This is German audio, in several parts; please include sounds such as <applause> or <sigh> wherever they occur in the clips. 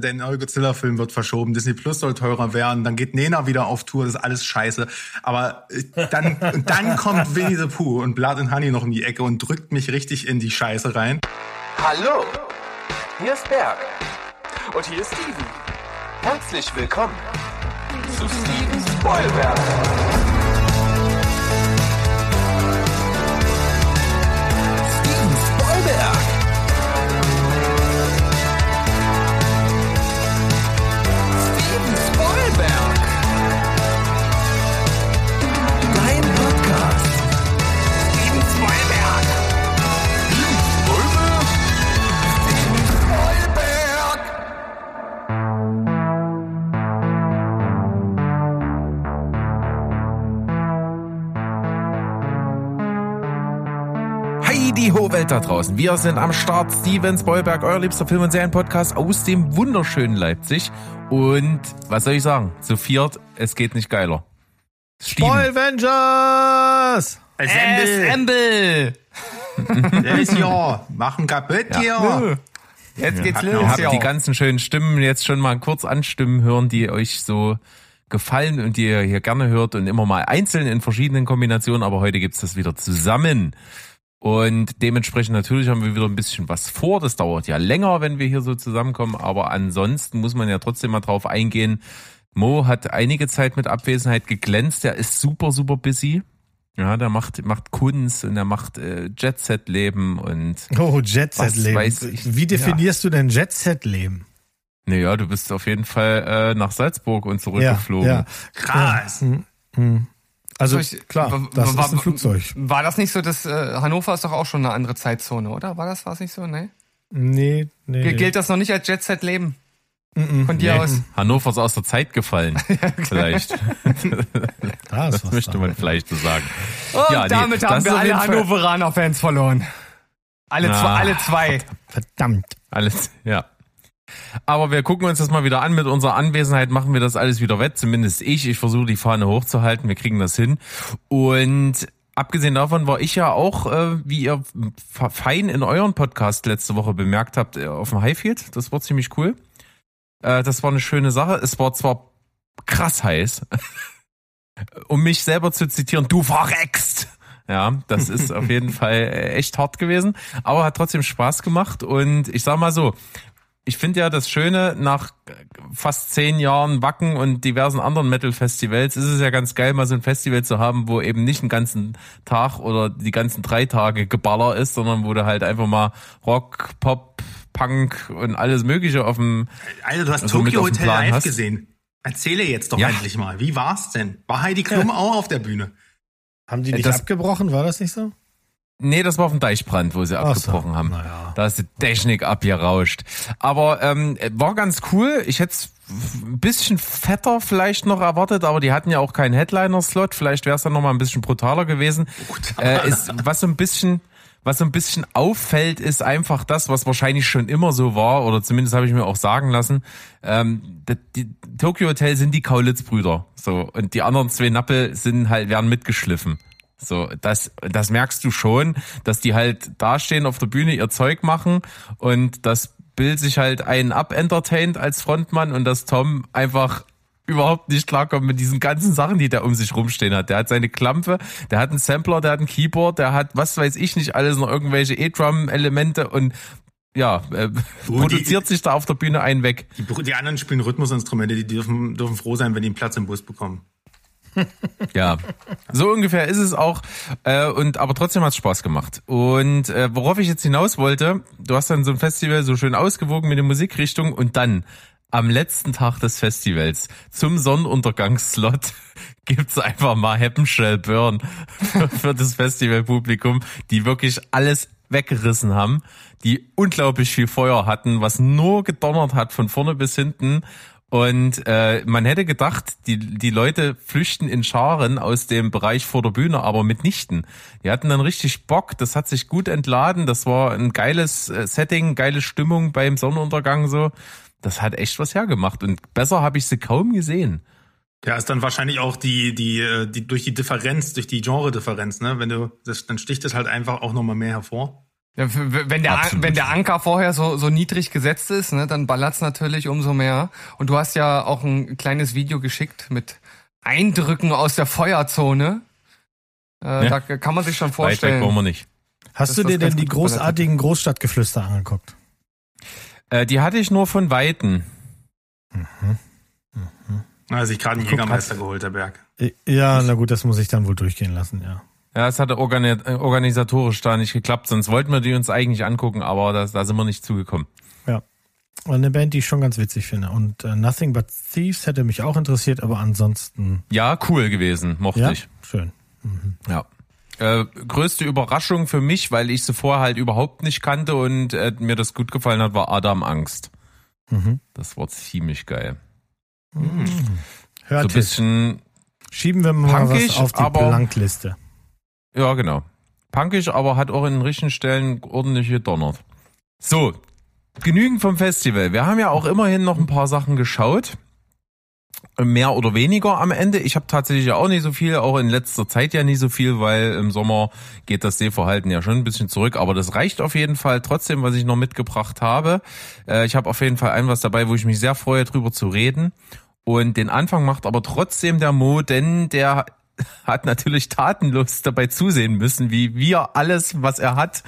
der neue Godzilla-Film wird verschoben, Disney Plus soll teurer werden, dann geht Nena wieder auf Tour, das ist alles scheiße. Aber äh, dann, <laughs> dann kommt Winnie the Pooh und Blood and Honey noch in die Ecke und drückt mich richtig in die Scheiße rein. Hallo, hier ist Berg. Und hier ist Steven. Herzlich willkommen zu Steven Spoilberg. Steven Spoilberg. Welt da draußen. Wir sind am Start. Steven Spoilberg, euer liebster Film- und Serienpodcast aus dem wunderschönen Leipzig. Und was soll ich sagen? Zu viert, es geht nicht geiler. Steven. Spoilvengers! Assemble! <laughs> Der ist ja, machen kaputt hier. Jetzt geht's Ja, los, Ihr habt ja. die ganzen schönen Stimmen jetzt schon mal kurz anstimmen hören, die euch so gefallen und die ihr hier gerne hört und immer mal einzeln in verschiedenen Kombinationen, aber heute gibt's das wieder zusammen. Und dementsprechend natürlich haben wir wieder ein bisschen was vor. Das dauert ja länger, wenn wir hier so zusammenkommen, aber ansonsten muss man ja trotzdem mal drauf eingehen. Mo hat einige Zeit mit Abwesenheit geglänzt. Der ist super, super busy. Ja, der macht, macht Kunst und er macht äh, Jet-Set-Leben und Oh, Jet-Set-Leben. weiß ich. Wie definierst du denn Jet-Set-Leben? Naja, du bist auf jeden Fall äh, nach Salzburg und Ja, zurückgeflogen. ja. Krass. Also ich- klar, das wa- ist ein Flugzeug. War das nicht so, dass äh, Hannover ist doch auch schon eine andere Zeitzone, oder? War das war's nicht so? Nee? Nee, nee. G nee. Gilt das noch nicht als Jet-Set-Leben? Von dir Nee, aus? Hannover ist aus der Zeit gefallen. <laughs> Vielleicht. <laughs> Da Das was möchte man vielleicht so sagen. Und Ja, nee, damit das haben wir alle jeden Fall- Hannoveraner-Fans verloren. Alle, zwei, Ah, alle zwei. Verdammt. Alles, ja. Aber wir gucken uns das mal wieder an. Mit unserer Anwesenheit machen wir das alles wieder wett. Zumindest ich. Ich versuche die Fahne hochzuhalten. Wir kriegen das hin. Und abgesehen davon war ich ja auch, äh, wie ihr fein in euren Podcast letzte Woche bemerkt habt, äh, auf dem Highfield. Das war ziemlich cool. Äh, das war eine schöne Sache. Es war zwar krass heiß. <laughs> um mich selber zu zitieren, du verreckst. Ja, das ist <laughs> auf jeden Fall äh, echt hart gewesen, aber hat trotzdem Spaß gemacht und ich sag mal so, ich finde ja das Schöne, nach fast zehn Jahren Wacken und diversen anderen Metal-Festivals ist es ja ganz geil, mal so ein Festival zu haben, wo eben nicht einen ganzen Tag oder die ganzen drei Tage Geballer ist, sondern wo du halt einfach mal Rock, Pop, Punk und alles Mögliche auf dem Alter, du hast Also Tokyo Hotel Plan live hast. gesehen. Erzähle jetzt doch Ja. endlich mal. Wie war's denn? War Heidi Klum <laughs> auch auf der Bühne? Haben die nicht Das- abgebrochen? War das nicht so? Nee, das war auf dem Deichbrand, wo sie Ach so, abgebrochen haben. naja. Da ist die Technik abgerauscht. Aber ähm, war ganz cool. Ich hätte es ein bisschen fetter vielleicht noch erwartet, aber die hatten ja auch keinen Headliner-Slot. Vielleicht wäre es dann noch mal ein bisschen brutaler gewesen. Äh, ist, was so ein bisschen was so ein bisschen auffällt, ist einfach das, was wahrscheinlich schon immer so war, oder zumindest habe ich mir auch sagen lassen. Ähm, die, die Tokyo Hotel sind die Kaulitz-Brüder. So, und die anderen zwei Nappel sind halt, werden mitgeschliffen. So, das, das merkst du schon, dass die halt dastehen auf der Bühne, ihr Zeug machen und das Bill sich halt einen abentertaint als Frontmann und dass Tom einfach überhaupt nicht klarkommt mit diesen ganzen Sachen, die der um sich rumstehen hat. Der hat seine Klampe, der hat einen Sampler, der hat ein Keyboard, der hat, was weiß ich nicht, alles noch irgendwelche E-Drum-Elemente und ja, äh, Oh, produziert sich da auf der Bühne einen weg. Die, die anderen spielen Rhythmusinstrumente, die dürfen, dürfen froh sein, wenn die einen Platz im Bus bekommen. Ja, so ungefähr ist es auch. Äh, und aber trotzdem hat es Spaß gemacht. Und äh, worauf ich jetzt hinaus wollte, du hast dann so ein Festival so schön ausgewogen mit der Musikrichtung und dann am letzten Tag des Festivals zum Sonnenuntergangsslot <laughs> gibt's einfach mal Happen Shell Burn <laughs> für das Festivalpublikum, die wirklich alles weggerissen haben, die unglaublich viel Feuer hatten, was nur gedonnert hat von vorne bis hinten. Und äh, man hätte gedacht, die, die Leute flüchten in Scharen aus dem Bereich vor der Bühne, aber mitnichten. Die hatten dann richtig Bock, das hat sich gut entladen, das war ein geiles äh, Setting, geile Stimmung beim Sonnenuntergang so. Das hat echt was hergemacht und besser habe ich sie kaum gesehen. Ja, ist dann wahrscheinlich auch die, die, äh, die durch die Differenz, durch die Genre-Differenz, ne? Wenn du, das, dann sticht es halt einfach auch nochmal mehr hervor. Ja, wenn der, Absolut. wenn der Anker vorher so, so niedrig gesetzt ist, ne, dann ballert's natürlich umso mehr. Und du hast ja auch ein kleines Video geschickt mit Eindrücken aus der Feuerzone. Äh, Ja. Da kann man sich schon Weit weg wollen vorstellen. wir nicht. Hast du dir denn die großartigen Großstadtgeflüster angeguckt? Äh, die hatte ich nur von Weitem. Also ich gerade einen Jägermeister geholt, der Berg. Ja, na gut, das muss ich dann wohl durchgehen lassen, ja. Ja, es hatte organi organisatorisch da nicht geklappt, sonst wollten wir die uns eigentlich angucken, aber das, da sind wir nicht zugekommen. Ja. Eine Band, die ich schon ganz witzig finde. Und äh, Nothing But Thieves hätte mich auch interessiert, aber ansonsten, Ja, cool gewesen, mochte ja, ich. schön. Ja. Äh, größte Überraschung für mich, weil ich sie vorher halt überhaupt nicht kannte und äh, mir das gut gefallen hat, war Adam Angst. Mhm. Das war ziemlich geil. Hm. So ein Hört bisschen, Schieben wir mal Punkig, was auf die Blankliste. Ja genau. Punkig, aber hat auch in den richtigen Stellen ordentlich gedonnert. So, genügend vom Festival. Wir haben ja auch immerhin noch ein paar Sachen geschaut. Mehr oder weniger am Ende. Ich habe tatsächlich auch nicht so viel, auch in letzter Zeit ja nicht so viel, weil im Sommer geht das Sehverhalten ja schon ein bisschen zurück. Aber das reicht auf jeden Fall trotzdem, was ich noch mitgebracht habe. Äh, ich habe auf jeden Fall ein was dabei, wo ich mich sehr freue, drüber zu reden. Und den Anfang macht aber trotzdem der Mo, denn der <laughs> hat natürlich tatenlos dabei zusehen müssen, wie wir alles, was er hat,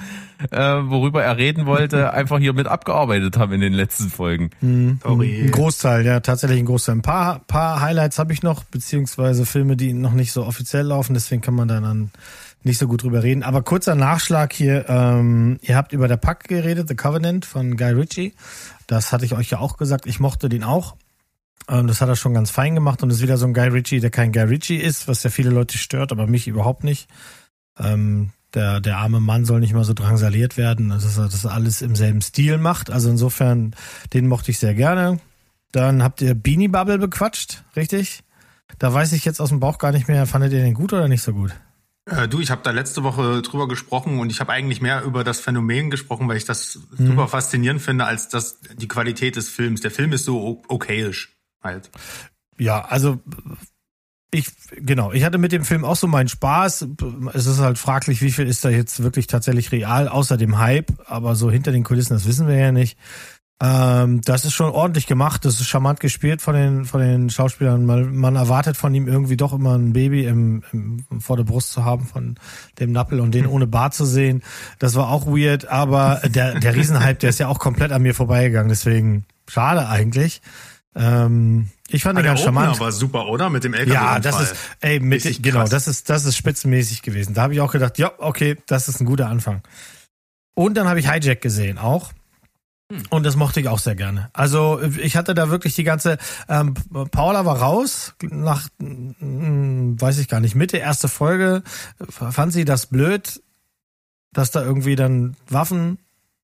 äh, worüber er reden wollte, <laughs> einfach hier mit abgearbeitet haben in den letzten Folgen. Sorry. Ein Großteil, ja, tatsächlich ein Großteil. Ein paar, paar Highlights habe ich noch, beziehungsweise Filme, die noch nicht so offiziell laufen, deswegen kann man da dann nicht so gut drüber reden. Aber kurzer Nachschlag hier, ähm, ihr habt über der Pack geredet, The Covenant von Guy Ritchie. Das hatte ich euch ja auch gesagt, ich mochte den auch. Ähm, das hat er schon ganz fein gemacht und ist wieder so ein Guy Ritchie, der kein Guy Ritchie ist, was ja viele Leute stört, aber mich überhaupt nicht. Ähm, der, der arme Mann soll nicht mal so drangsaliert werden, dass er das alles im selben Stil macht. Also insofern, den mochte ich sehr gerne. Dann habt ihr Beanie Bubble bequatscht, richtig? Da weiß ich jetzt aus dem Bauch gar nicht mehr, fandet ihr den gut oder nicht so gut? Äh, du, ich habe da letzte Woche drüber gesprochen und ich habe eigentlich mehr über das Phänomen gesprochen, weil ich das super faszinierend finde, als das die Qualität des Films. Der Film ist so okayisch halt. Ja, also ich, genau, ich hatte mit dem Film auch so meinen Spaß. Es ist halt fraglich, wie viel ist da jetzt wirklich tatsächlich real, außer dem Hype, aber so hinter den Kulissen, das wissen wir ja nicht. Ähm, das ist schon ordentlich gemacht, das ist charmant gespielt von den, von den Schauspielern. Man, man erwartet von ihm irgendwie doch immer ein Baby im, im, vor der Brust zu haben, von dem Nappel und den ohne Bart zu sehen. Das war auch weird, aber der, der Riesenhype, der ist ja auch komplett an mir vorbeigegangen, deswegen schade eigentlich. Ähm, ich fand Aber den ganz Opener charmant. war super, oder? Mit dem LKW. Ja, das ist, ey, mit, Richtig genau, krass. das ist, das ist spitzenmäßig gewesen. Da habe ich auch gedacht, ja, okay, das ist ein guter Anfang. Und dann habe ich Hijack gesehen auch. Und das mochte ich auch sehr gerne. Also ich hatte da wirklich die ganze, ähm, Paula war raus, nach, mm, weiß ich gar nicht, Mitte erste Folge, fand sie das blöd, dass da irgendwie dann Waffen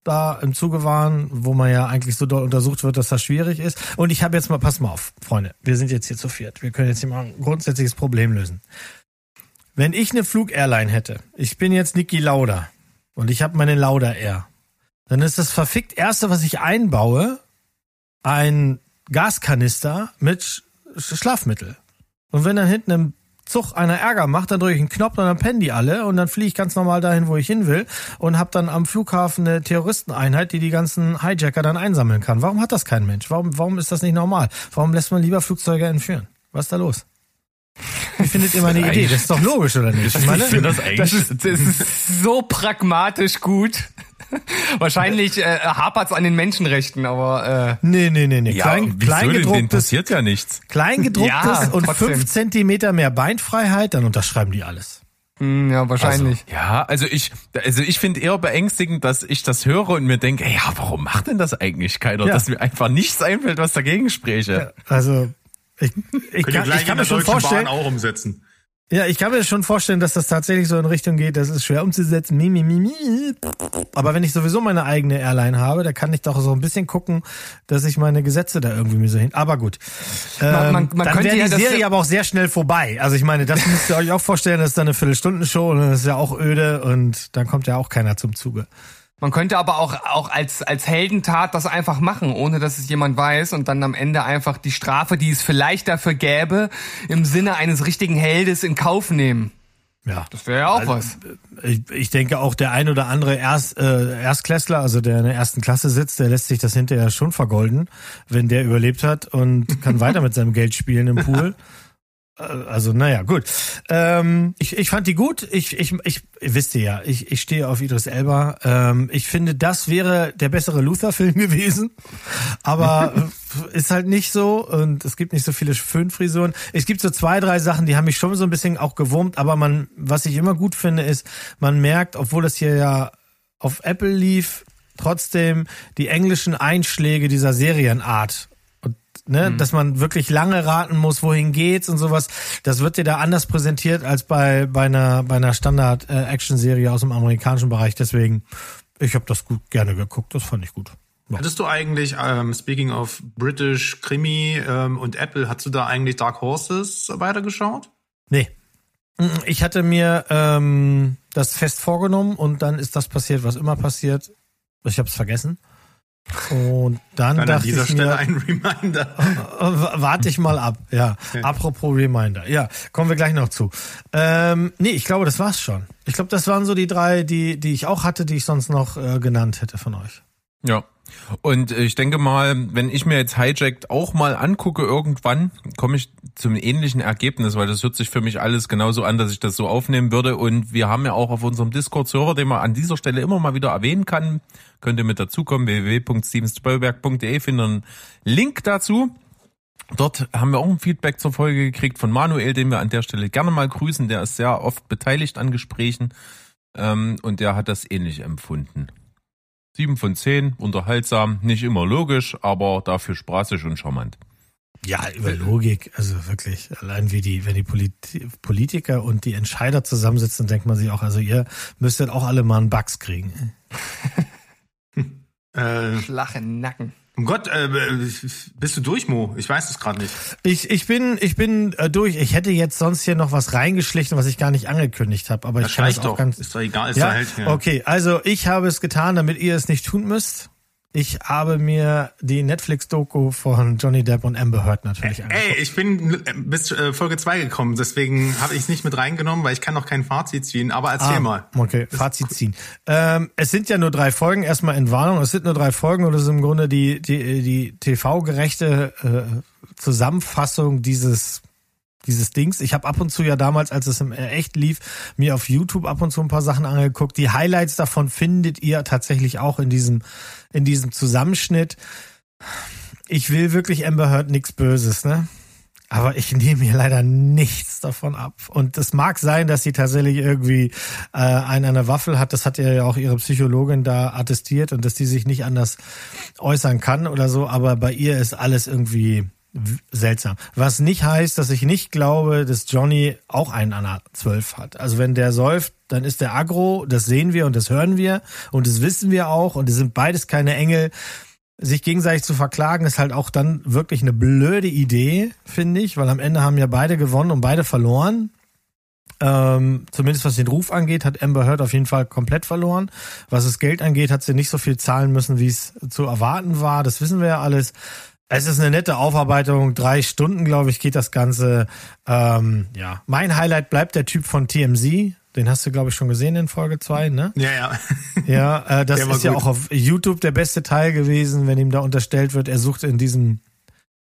da im Zuge waren, wo man ja eigentlich so doll untersucht wird, dass das schwierig ist. Und ich habe jetzt mal, pass mal auf, Freunde, wir sind jetzt hier zu viert. Wir können jetzt hier mal ein grundsätzliches Problem lösen. Wenn ich eine Flug-Airline hätte, ich bin jetzt Niki Lauda und ich habe meine Lauda Air, dann ist das verfickt erste, was ich einbaue, ein Gaskanister mit Sch Sch- Schlafmittel. Und wenn dann hinten im Zug einer Ärger macht, dann drücke ich einen Knopf und dann pennen die alle und dann fliege ich ganz normal dahin, wo ich hin will und habe dann am Flughafen eine Terroristeneinheit, die die ganzen Hijacker dann einsammeln kann. Warum hat das kein Mensch? Warum, warum ist das nicht normal? Warum lässt man lieber Flugzeuge entführen? Was ist da los? Wie findet ihr meine Idee? Das ist doch logisch, oder nicht? Ich meine, Ich finde das eigentlich. Das ist, das ist so pragmatisch gut. <laughs> Wahrscheinlich äh, hapert es an den Menschenrechten, aber nee, nee, nee, nee. ja, Klein, wieso denn? Kleingedrucktes, passiert ja nichts. kleingedrucktes Ja, und trotzdem. fünf Zentimeter mehr Beinfreiheit, dann unterschreiben die alles. äh, mh, ja, wahrscheinlich. Ja, also ich, also ich finde eher beängstigend, dass ich das höre und mir denke, ey, ja, warum macht denn das eigentlich keiner? Ja. Dass mir einfach nichts einfällt, was dagegen spräche. Also ich, ich, kann, gleich ich kann in mir der schon Deutschen vorstellen, Bahn auch umsetzen. Ja, ich kann mir schon vorstellen, dass das tatsächlich so in Richtung geht, das ist schwer umzusetzen. Mi, mi, mi, mi. Aber wenn ich sowieso meine eigene Airline habe, da kann ich doch so ein bisschen gucken, dass ich meine Gesetze da irgendwie mir so hin. Aber gut. Ähm, Man- man- man dann wäre ja die das- Serie aber auch sehr schnell vorbei. Also ich meine, das müsst ihr euch auch vorstellen, das ist dann eine Viertelstunde-Show und das ist ja auch öde und dann kommt ja auch keiner zum Zuge. Man könnte aber auch, auch als, als Heldentat das einfach machen, ohne dass es jemand weiß und dann am Ende einfach die Strafe, die es vielleicht dafür gäbe, im Sinne eines richtigen Heldes in Kauf nehmen. Ja. Das wäre ja auch Also, was. Ich, ich denke auch der ein oder andere Erst, äh, Erstklässler, also der in der ersten Klasse sitzt, der lässt sich das hinterher schon vergolden, wenn der überlebt hat und kann weiter mit seinem Geld spielen im Pool. <laughs> Also, naja, gut. Ähm, ich, ich fand die gut. Ich, ich, ich, wisst ihr ja, ich, ich stehe auf Idris Elba. Ähm, ich finde, das wäre der bessere Luther-Film <laughs> gewesen. Aber äh, ist halt nicht so und es gibt nicht so viele Föhnfrisuren. Es gibt so zwei, drei Sachen, die haben mich schon so ein bisschen auch gewurmt, aber man, was ich immer gut finde, ist, man merkt, obwohl das hier ja auf Apple lief, trotzdem die englischen Einschläge dieser Serienart. Ne, dass man wirklich lange raten muss, wohin geht's und sowas. Das wird dir da anders präsentiert als bei, bei einer, bei einer Standard-Action-Serie aus dem amerikanischen Bereich. Deswegen, ich habe das gut gerne geguckt. Das fand ich gut. Ja. Hattest du eigentlich, ähm, speaking of British Krimi ähm, und Apple, hast du da eigentlich Dark Horses weitergeschaut? Nee. Ich hatte mir ähm, das fest vorgenommen und dann ist das passiert, was immer passiert. Ich habe es vergessen. Und dann, Dann an dachte dieser ich Stelle mir, ein Reminder. <laughs> Äh, Warte ich mal ab, ja. Apropos Reminder. Ja, kommen wir gleich noch zu. Ähm, nee, ich glaube, das war's schon. Ich glaube, das waren so die drei, die, die ich auch hatte, die ich sonst noch äh, genannt hätte von euch. Ja. Und äh, ich denke mal, wenn ich mir jetzt Hijacked auch mal angucke irgendwann, komme ich zum ähnlichen Ergebnis, weil das hört sich für mich alles genauso an, dass ich das so aufnehmen würde. Und wir haben ja auch auf unserem Discord-Server, den man an dieser Stelle immer mal wieder erwähnen kann, könnt ihr mit dazukommen, www.stevenspoilberg.de, findet einen Link dazu. Dort haben wir auch ein Feedback zur Folge gekriegt von Manuel, den wir an der Stelle gerne mal grüßen. Der ist sehr oft beteiligt an Gesprächen ähm, und der hat das ähnlich empfunden. Sieben von zehn, unterhaltsam, nicht immer logisch, aber dafür spaßig und charmant. Ja, über Logik, also wirklich, allein wie die, wenn die Polit Politiker und die Entscheider zusammensitzen, denkt man sich auch, also ihr müsstet auch alle mal einen Bugs kriegen. Äh, den Nacken. Um Gott, äh, bist du durch, Mo? Ich weiß es gerade nicht. Ich, ich bin, ich bin äh, durch. Ich hätte jetzt sonst hier noch was reingeschlichen, was ich gar nicht angekündigt habe, aber Das ich kann reicht auch doch. ganz. Ist doch egal, ist ja? doch halt. Ja. Okay, also ich habe es getan, damit ihr es nicht tun müsst. Ich habe mir die Netflix-Doku von Johnny Depp und Amber Heard natürlich angeguckt. Ey, ich bin äh, bis äh, Folge 2 gekommen, deswegen habe ich es nicht mit reingenommen, weil ich kann noch kein Fazit ziehen, aber erzähl Ah, mal. Okay, Fazit ziehen. Ähm, es sind ja nur drei Folgen. Erstmal in Warnung. Es sind nur drei Folgen und es ist im Grunde die, die, die TV-gerechte äh, Zusammenfassung dieses dieses Dings. Ich habe ab und zu ja damals, als es im äh, echt lief, mir auf YouTube ab und zu ein paar Sachen angeguckt. Die Highlights davon findet ihr tatsächlich auch in diesem in diesem Zusammenschnitt. Ich will wirklich Amber Heard nichts Böses, ne? Aber ich nehme mir leider nichts davon ab. Und es mag sein, dass sie tatsächlich irgendwie äh, einen an der Waffel hat. Das hat ja auch ihre Psychologin da attestiert und dass die sich nicht anders äußern kann oder so. Aber bei ihr ist alles irgendwie seltsam. Was nicht heißt, dass ich nicht glaube, dass Johnny auch einen an der 12 hat. Also wenn der säuft, dann ist der aggro, das sehen wir und das hören wir und das wissen wir auch und es sind beides keine Engel sich gegenseitig zu verklagen, ist halt auch dann wirklich eine blöde Idee, finde ich, weil am Ende haben ja beide gewonnen und beide verloren. Ähm, zumindest was den Ruf angeht, hat Amber Heard auf jeden Fall komplett verloren. Was das Geld angeht, hat sie nicht so viel zahlen müssen, wie es zu erwarten war. Das wissen wir ja alles. Es ist eine nette Aufarbeitung. Drei Stunden, glaube ich, geht das Ganze. Ähm, ja, mein Highlight bleibt der Typ von TMZ. Den hast du, glaube ich, schon gesehen in Folge zwei, ne? Ja, ja. Ja, äh, das ist ja gut. auch auf YouTube der beste Teil gewesen, wenn ihm da unterstellt wird, er sucht in diesem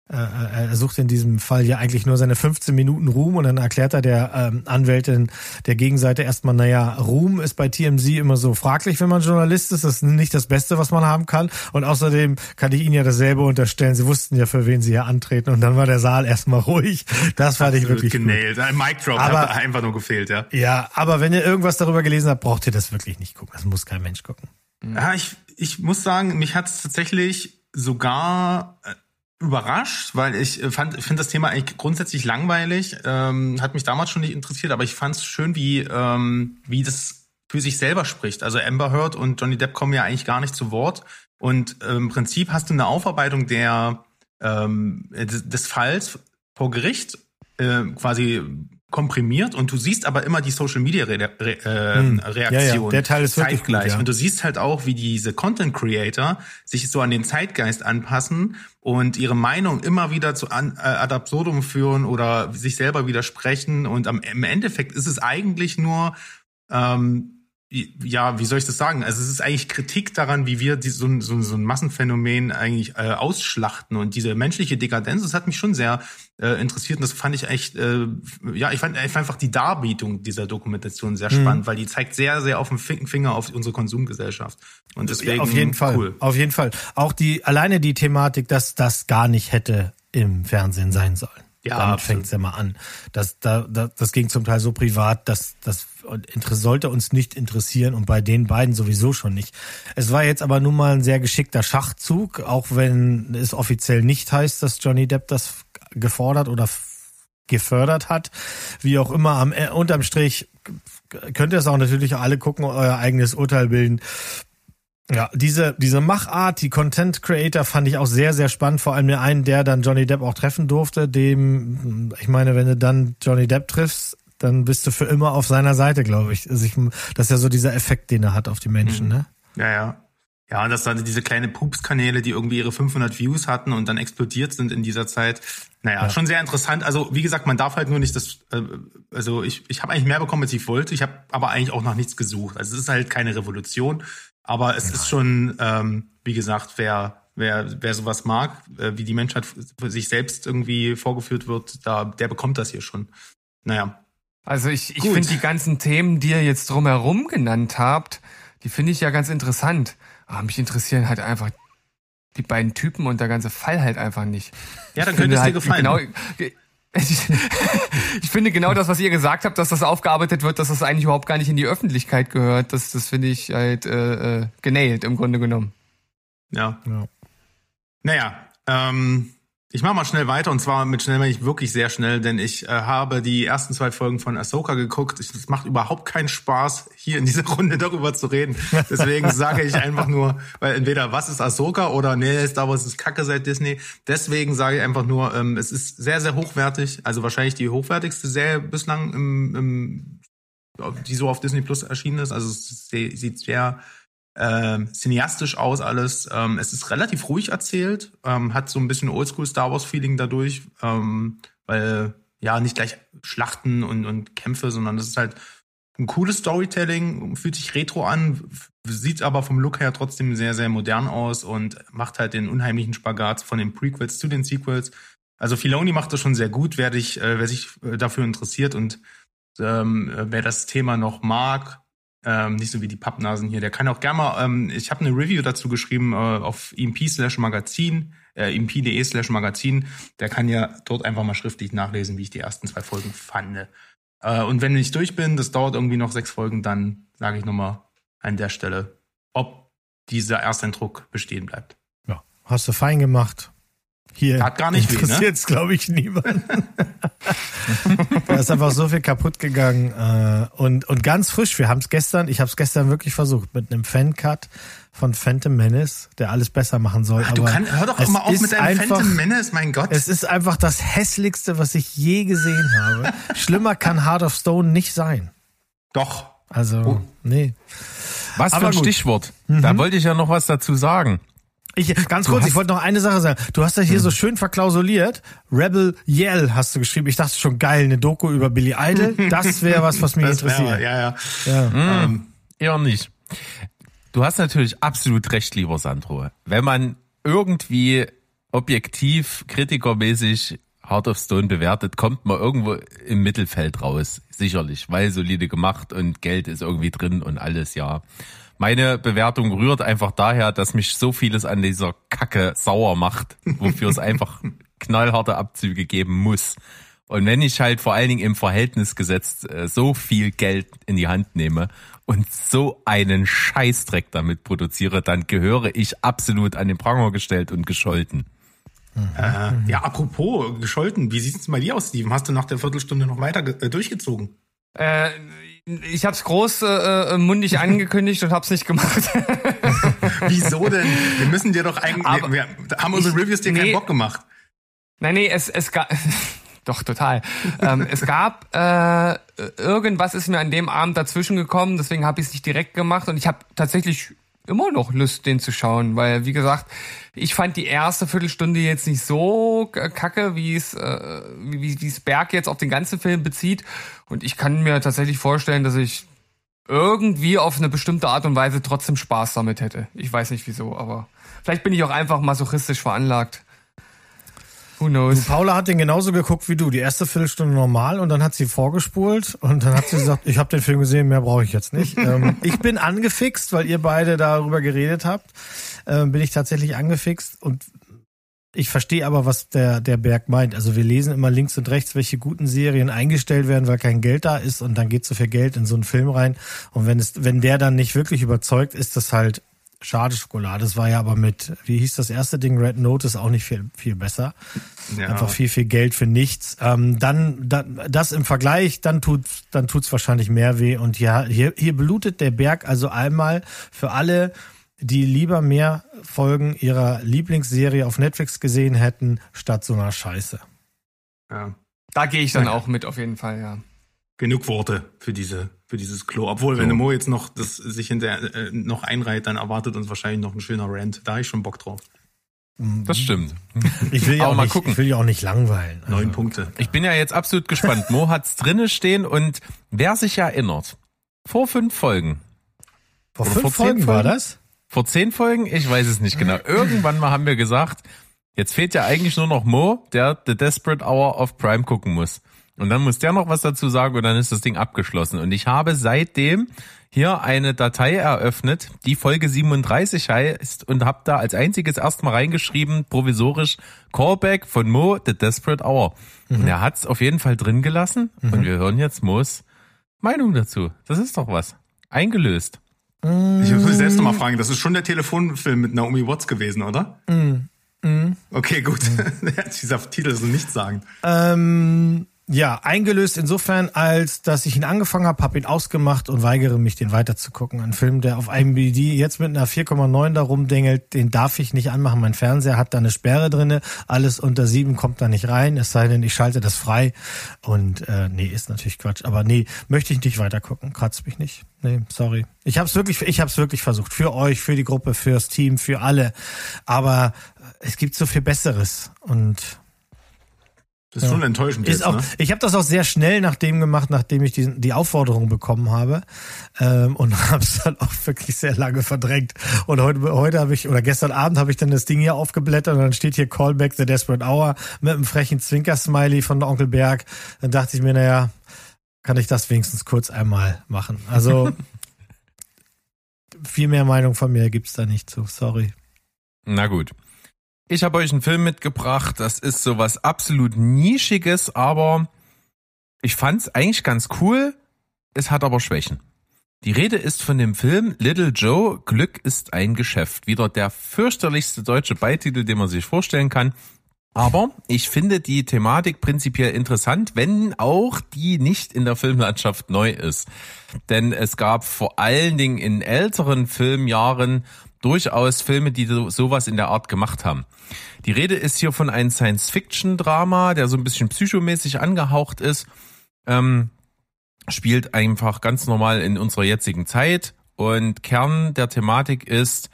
er sucht in diesem Fall ja eigentlich nur seine 15 Minuten Ruhm und dann erklärt er der ähm, Anwältin der Gegenseite erstmal, naja, Ruhm ist bei TMZ immer so fraglich, wenn man Journalist ist. Das ist nicht das Beste, was man haben kann. Und außerdem kann ich Ihnen ja dasselbe unterstellen. Sie wussten ja, für wen Sie hier antreten. Und dann war der Saal erstmal ruhig. Das fand ich wirklich genailt. Ein Mic Drop Aber- hat einfach nur gefehlt, ja. Ja, aber wenn ihr irgendwas darüber gelesen habt, braucht ihr das wirklich nicht gucken. Das muss kein Mensch gucken. Ja, ich, ich muss sagen, mich hat es tatsächlich sogar äh, überrascht, weil ich äh, fand, finde das Thema eigentlich grundsätzlich langweilig, ähm, hat mich damals schon nicht interessiert, aber ich fand es schön, wie, ähm, wie das für sich selber spricht. Also Amber Heard und Johnny Depp kommen ja eigentlich gar nicht zu Wort und äh, im Prinzip hast du eine Aufarbeitung der ähm, des, des Falls vor Gericht, äh, quasi komprimiert und du siehst aber immer die Social Media Re Re äh, Hm. Reaktion. Ja, ja, der Teil ist wirklich zeitgleich. gut, ja. Und du siehst halt auch, wie diese Content Creator sich so an den Zeitgeist anpassen und ihre Meinung immer wieder zu an, äh, ad absurdum führen oder sich selber widersprechen. Und am, im Endeffekt ist es eigentlich nur ähm, ja, wie soll ich das sagen? Also es ist eigentlich Kritik daran, wie wir die, so, ein- so, so ein Massenphänomen eigentlich äh, ausschlachten. Und diese menschliche Dekadenz, das hat mich schon sehr äh, interessiert. Und das fand ich echt, äh, ja, ich fand, einfach die Darbietung dieser Dokumentation sehr Mhm. spannend, weil die zeigt sehr, sehr auf den Fin- Finger auf unsere Konsumgesellschaft. Und deswegen Ja, auf jeden Fall. cool. Auf jeden Fall. Auch die, alleine die Thematik, dass das gar nicht hätte im Fernsehen sein sollen. Ja, Damit fängt's ja mal an. Das, da, da, das ging zum Teil so privat, dass das sollte uns nicht interessieren und bei den beiden sowieso schon nicht. Es war jetzt aber nun mal ein sehr geschickter Schachzug, auch wenn es offiziell nicht heißt, dass Johnny Depp das gefordert oder gefördert hat. Wie auch immer, am, äh, unterm Strich könnt ihr es auch natürlich alle gucken, euer eigenes Urteil bilden. Ja, diese, diese Machart, die Content Creator fand ich auch sehr, sehr spannend. Vor allem der einen, der dann Johnny Depp auch treffen durfte, dem, ich meine, wenn du dann Johnny Depp triffst, dann bist du für immer auf seiner Seite, glaube ich. Also ich. Das ist ja so dieser Effekt, den er hat auf die Menschen, ne? Ja, ja. Ja, und das waren diese kleine Pups-Kanäle, die irgendwie ihre 500 Views hatten und dann explodiert sind in dieser Zeit. Naja, schon sehr interessant. Also wie gesagt, man darf halt nur nicht das, äh, also ich, ich habe eigentlich mehr bekommen, als ich wollte. Ich habe aber eigentlich auch nach nichts gesucht. Also es ist halt keine Revolution, aber es ist schon, ähm, wie gesagt, wer wer wer sowas mag, äh, wie die Menschheit für sich selbst irgendwie vorgeführt wird, da der bekommt das hier schon. Naja, Also ich, ich finde die ganzen Themen, die ihr jetzt drumherum genannt habt, die finde ich ja ganz interessant. Aber mich interessieren halt einfach die beiden Typen und der ganze Fall halt einfach nicht. ja, dann könnte es dir halt gefallen. Genau, <laughs> ich, finde genau das, was ihr gesagt habt, dass das aufgearbeitet wird, dass das eigentlich überhaupt gar nicht in die Öffentlichkeit gehört. Das, das finde ich halt äh, äh, genailt im Grunde genommen. Ja. Ja. Naja, ähm, ich mache mal schnell weiter und zwar mit schnell meine ich wirklich sehr schnell, denn ich äh, habe die ersten zwei Folgen von Ahsoka geguckt. Es macht überhaupt keinen Spaß, hier in dieser <laughs> Runde darüber zu reden. Deswegen sage ich einfach nur, weil entweder was ist Ahsoka oder nee, Star Wars ist Kacke seit Disney. Deswegen sage ich einfach nur, ähm, es ist sehr, sehr hochwertig. Also wahrscheinlich die hochwertigste Serie bislang, im, im, die so auf Disney Plus erschienen ist. Also es sieht sehr ähm, cineastisch aus alles. Ähm, es ist relativ ruhig erzählt, ähm, hat so ein bisschen Oldschool Star Wars Feeling dadurch, ähm, weil ja nicht gleich Schlachten und, und Kämpfe, sondern es ist halt ein cooles Storytelling, fühlt sich retro an, sieht aber vom Look her trotzdem sehr, sehr modern aus und macht halt den unheimlichen Spagat von den Prequels zu den Sequels. Also Filoni macht das schon sehr gut, wer, dich, äh, wer sich äh, dafür interessiert und ähm, äh, wer das Thema noch mag, ähm, nicht so wie die Pappnasen hier, der kann auch gerne mal, ähm, ich habe eine Review dazu geschrieben äh, auf imp slash magazin, äh, imp.de slash magazin, der kann ja dort einfach mal schriftlich nachlesen, wie ich die ersten zwei Folgen fand. Äh, und wenn ich durch bin, das dauert irgendwie noch sechs Folgen, dann sage ich nochmal an der Stelle, ob dieser Ersteindruck bestehen bleibt. Ja. Hast du fein gemacht. Hier Tat gar nicht weh, ne? interessiert's, glaube ich, niemand. <laughs> da ist einfach so viel kaputt gegangen. Äh, und, und ganz frisch, wir haben es gestern, ich habe es gestern wirklich versucht, mit einem Fan-Cut von Phantom Menace, der alles besser machen soll. Du aber kannst, hör doch immer auf mit deinem einfach, Phantom Menace, mein Gott. Es ist einfach das hässlichste, was ich je gesehen habe. <laughs> Schlimmer kann Heart of Stone nicht sein. doch. Also, Oh. nee. Was für Aber ein gut. Stichwort. Da wollte ich ja noch was dazu sagen. Ich, ganz kurz, ich wollte noch eine Sache sagen. Du hast ja hier so schön verklausuliert. Rebel Yell hast du geschrieben. Ich dachte schon geil, eine Doku über Billy Idol. <laughs> Das wäre was, was mich Das wär, interessiert. ja, ja. Ja. Ähm, Eher nicht. Du hast natürlich absolut recht, lieber Sandro. Wenn man irgendwie objektiv, kritikermäßig Heart of Stone bewertet, kommt man irgendwo im Mittelfeld raus. Sicherlich, weil solide gemacht und Geld ist irgendwie drin und alles, ja. Meine Bewertung rührt einfach daher, dass mich so vieles an dieser Kacke sauer macht, wofür es einfach <laughs> knallharte Abzüge geben muss. Und wenn ich halt vor allen Dingen im Verhältnis gesetzt äh, so viel Geld in die Hand nehme und so einen Scheißdreck damit produziere, dann gehöre ich absolut an den Pranger gestellt und gescholten. Äh, ja, apropos gescholten, wie sieht's bei dir aus, Steven? Hast du nach der Viertelstunde noch weiter äh, durchgezogen? Äh, ich habe es groß äh, äh, mundig angekündigt und habe es nicht gemacht. <laughs> Wieso denn? Wir müssen dir doch eigentlich, Aber wir, haben unsere ich- Reviews dir keinen nee. Bock gemacht. Nein, nee, es, es gab. <laughs> Doch, total. ähm, es gab äh, irgendwas ist mir an dem Abend dazwischen gekommen, deswegen habe ich es nicht direkt gemacht und ich habe tatsächlich immer noch Lust, den zu schauen, weil wie gesagt, ich fand die erste Viertelstunde jetzt nicht so kacke, wie es äh, wie es Berg jetzt auf den ganzen Film bezieht und ich kann mir tatsächlich vorstellen, dass ich irgendwie auf eine bestimmte Art und Weise trotzdem Spaß damit hätte. Ich weiß nicht wieso, aber vielleicht bin ich auch einfach masochistisch veranlagt. Who knows? Paula hat den genauso geguckt wie du. Die erste Viertelstunde normal und dann hat sie vorgespult und dann hat sie gesagt, ich habe den Film gesehen, mehr brauche ich jetzt nicht. <laughs> ähm, ich bin angefixt, weil ihr beide darüber geredet habt. Ähm, bin ich tatsächlich angefixt und ich verstehe aber, was der, der Berg meint. Also wir lesen immer links und rechts, welche guten Serien eingestellt werden, weil kein Geld da ist und dann geht so viel Geld in so einen Film rein. Und wenn es, wenn der dann nicht wirklich überzeugt, ist das halt schade Schokolade. Das war ja aber mit, wie hieß das erste Ding, Red Notice, auch nicht viel, viel besser. Ja. Einfach viel, viel Geld für nichts. Ähm, dann, dann, das im Vergleich, dann tut, dann tut's wahrscheinlich mehr weh. Und ja, hier, hier blutet der Berg also einmal für alle, die lieber mehr Folgen ihrer Lieblingsserie auf Netflix gesehen hätten, statt so einer Scheiße. Ja. Da gehe ich dann ja. auch mit, auf jeden Fall, ja. Genug Worte für diese, für dieses Klo. Obwohl, so. wenn Mo jetzt noch das sich hinter äh, noch einreiht, dann erwartet uns wahrscheinlich noch ein schöner Rant. Da habe ich schon Bock drauf. Das stimmt. Ich will ja auch mal nicht, gucken. Ich will ja auch nicht langweilen. Also. Neun Punkte. Ich bin ja jetzt absolut gespannt. Mo hat's drinne stehen und wer sich erinnert, vor fünf Folgen. Vor fünf vor Folgen, Folgen war das? Vor zehn Folgen? Ich weiß es nicht genau. Irgendwann mal haben wir gesagt, jetzt fehlt ja eigentlich nur noch Mo, der The Desperate Hour of Prime gucken muss. Und dann muss der noch was dazu sagen und dann ist das Ding abgeschlossen. Und ich habe seitdem hier eine Datei eröffnet, die Folge 37 heißt und habe da als einziges erstmal reingeschrieben, provisorisch Callback von Mo, The Desperate Hour. Mhm. Und er hat's auf jeden Fall drin gelassen mhm. und wir hören jetzt Mo's Meinung dazu. Das ist doch was. Eingelöst. Ich muss mich selbst nochmal fragen, das ist schon der Telefonfilm mit Naomi Watts gewesen, oder? Mm. Mm. Okay, gut. <laughs> Dieser Titel ist nichts sagen. Ähm, ja, eingelöst insofern, als dass ich ihn angefangen habe, habe ihn ausgemacht und weigere mich, den weiterzugucken. Ein Film, der auf IMDb jetzt mit einer 4,9 da rumdengelt, den darf ich nicht anmachen. Mein Fernseher hat da eine Sperre drinne. Alles unter sieben kommt da nicht rein, es sei denn, ich schalte das frei. Und äh, nee, ist natürlich Quatsch. Aber nee, möchte ich nicht weitergucken. Kratzt mich nicht. Nee, sorry. Ich habe es wirklich, ich habe es wirklich versucht. Für euch, für die Gruppe, fürs Team, für alle. Aber es gibt so viel Besseres. Und das ist ja. schon enttäuschend. Ist jetzt, auch, ne? Ich habe das auch sehr schnell nach dem gemacht, nachdem ich die, die Aufforderung bekommen habe ähm, und <laughs> habe es dann auch wirklich sehr lange verdrängt. Und heute, heute habe ich oder gestern Abend habe ich dann das Ding hier aufgeblättert und dann steht hier Callback the Desperate Hour mit einem frechen Zwinker-Smiley von Onkel Berg. Dann dachte ich mir, naja, kann ich das wenigstens kurz einmal machen. Also <laughs> viel mehr Meinung von mir gibt's da nicht zu. Sorry. Na gut. Ich habe euch einen Film mitgebracht. Das ist sowas absolut Nischiges, aber ich fand's eigentlich ganz cool. Es hat aber Schwächen. Die Rede ist von dem Film Little Joe, Glück ist ein Geschäft. Wieder der fürchterlichste deutsche Beititel, den man sich vorstellen kann. Aber ich finde die Thematik prinzipiell interessant, wenn auch die nicht in der Filmlandschaft neu ist. Denn es gab vor allen Dingen in älteren Filmjahren durchaus Filme, die sowas in der Art gemacht haben. Die Rede ist hier von einem Science-Fiction-Drama, der so ein bisschen psychomäßig angehaucht ist. Ähm, spielt einfach ganz normal in unserer jetzigen Zeit. Und Kern der Thematik ist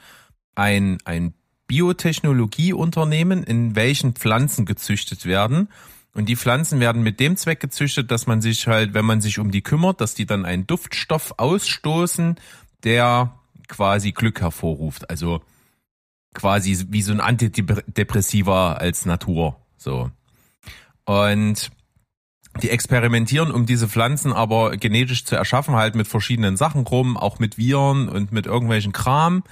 ein, ein Biotechnologieunternehmen, in welchen Pflanzen gezüchtet werden. Und die Pflanzen werden mit dem Zweck gezüchtet, dass man sich halt, wenn man sich um die kümmert, dass die dann einen Duftstoff ausstoßen, der quasi Glück hervorruft. Also quasi wie so ein Antidepressiva als Natur. So. Und die experimentieren, um diese Pflanzen aber genetisch zu erschaffen, halt mit verschiedenen Sachen rum, auch mit Viren und mit irgendwelchen Kram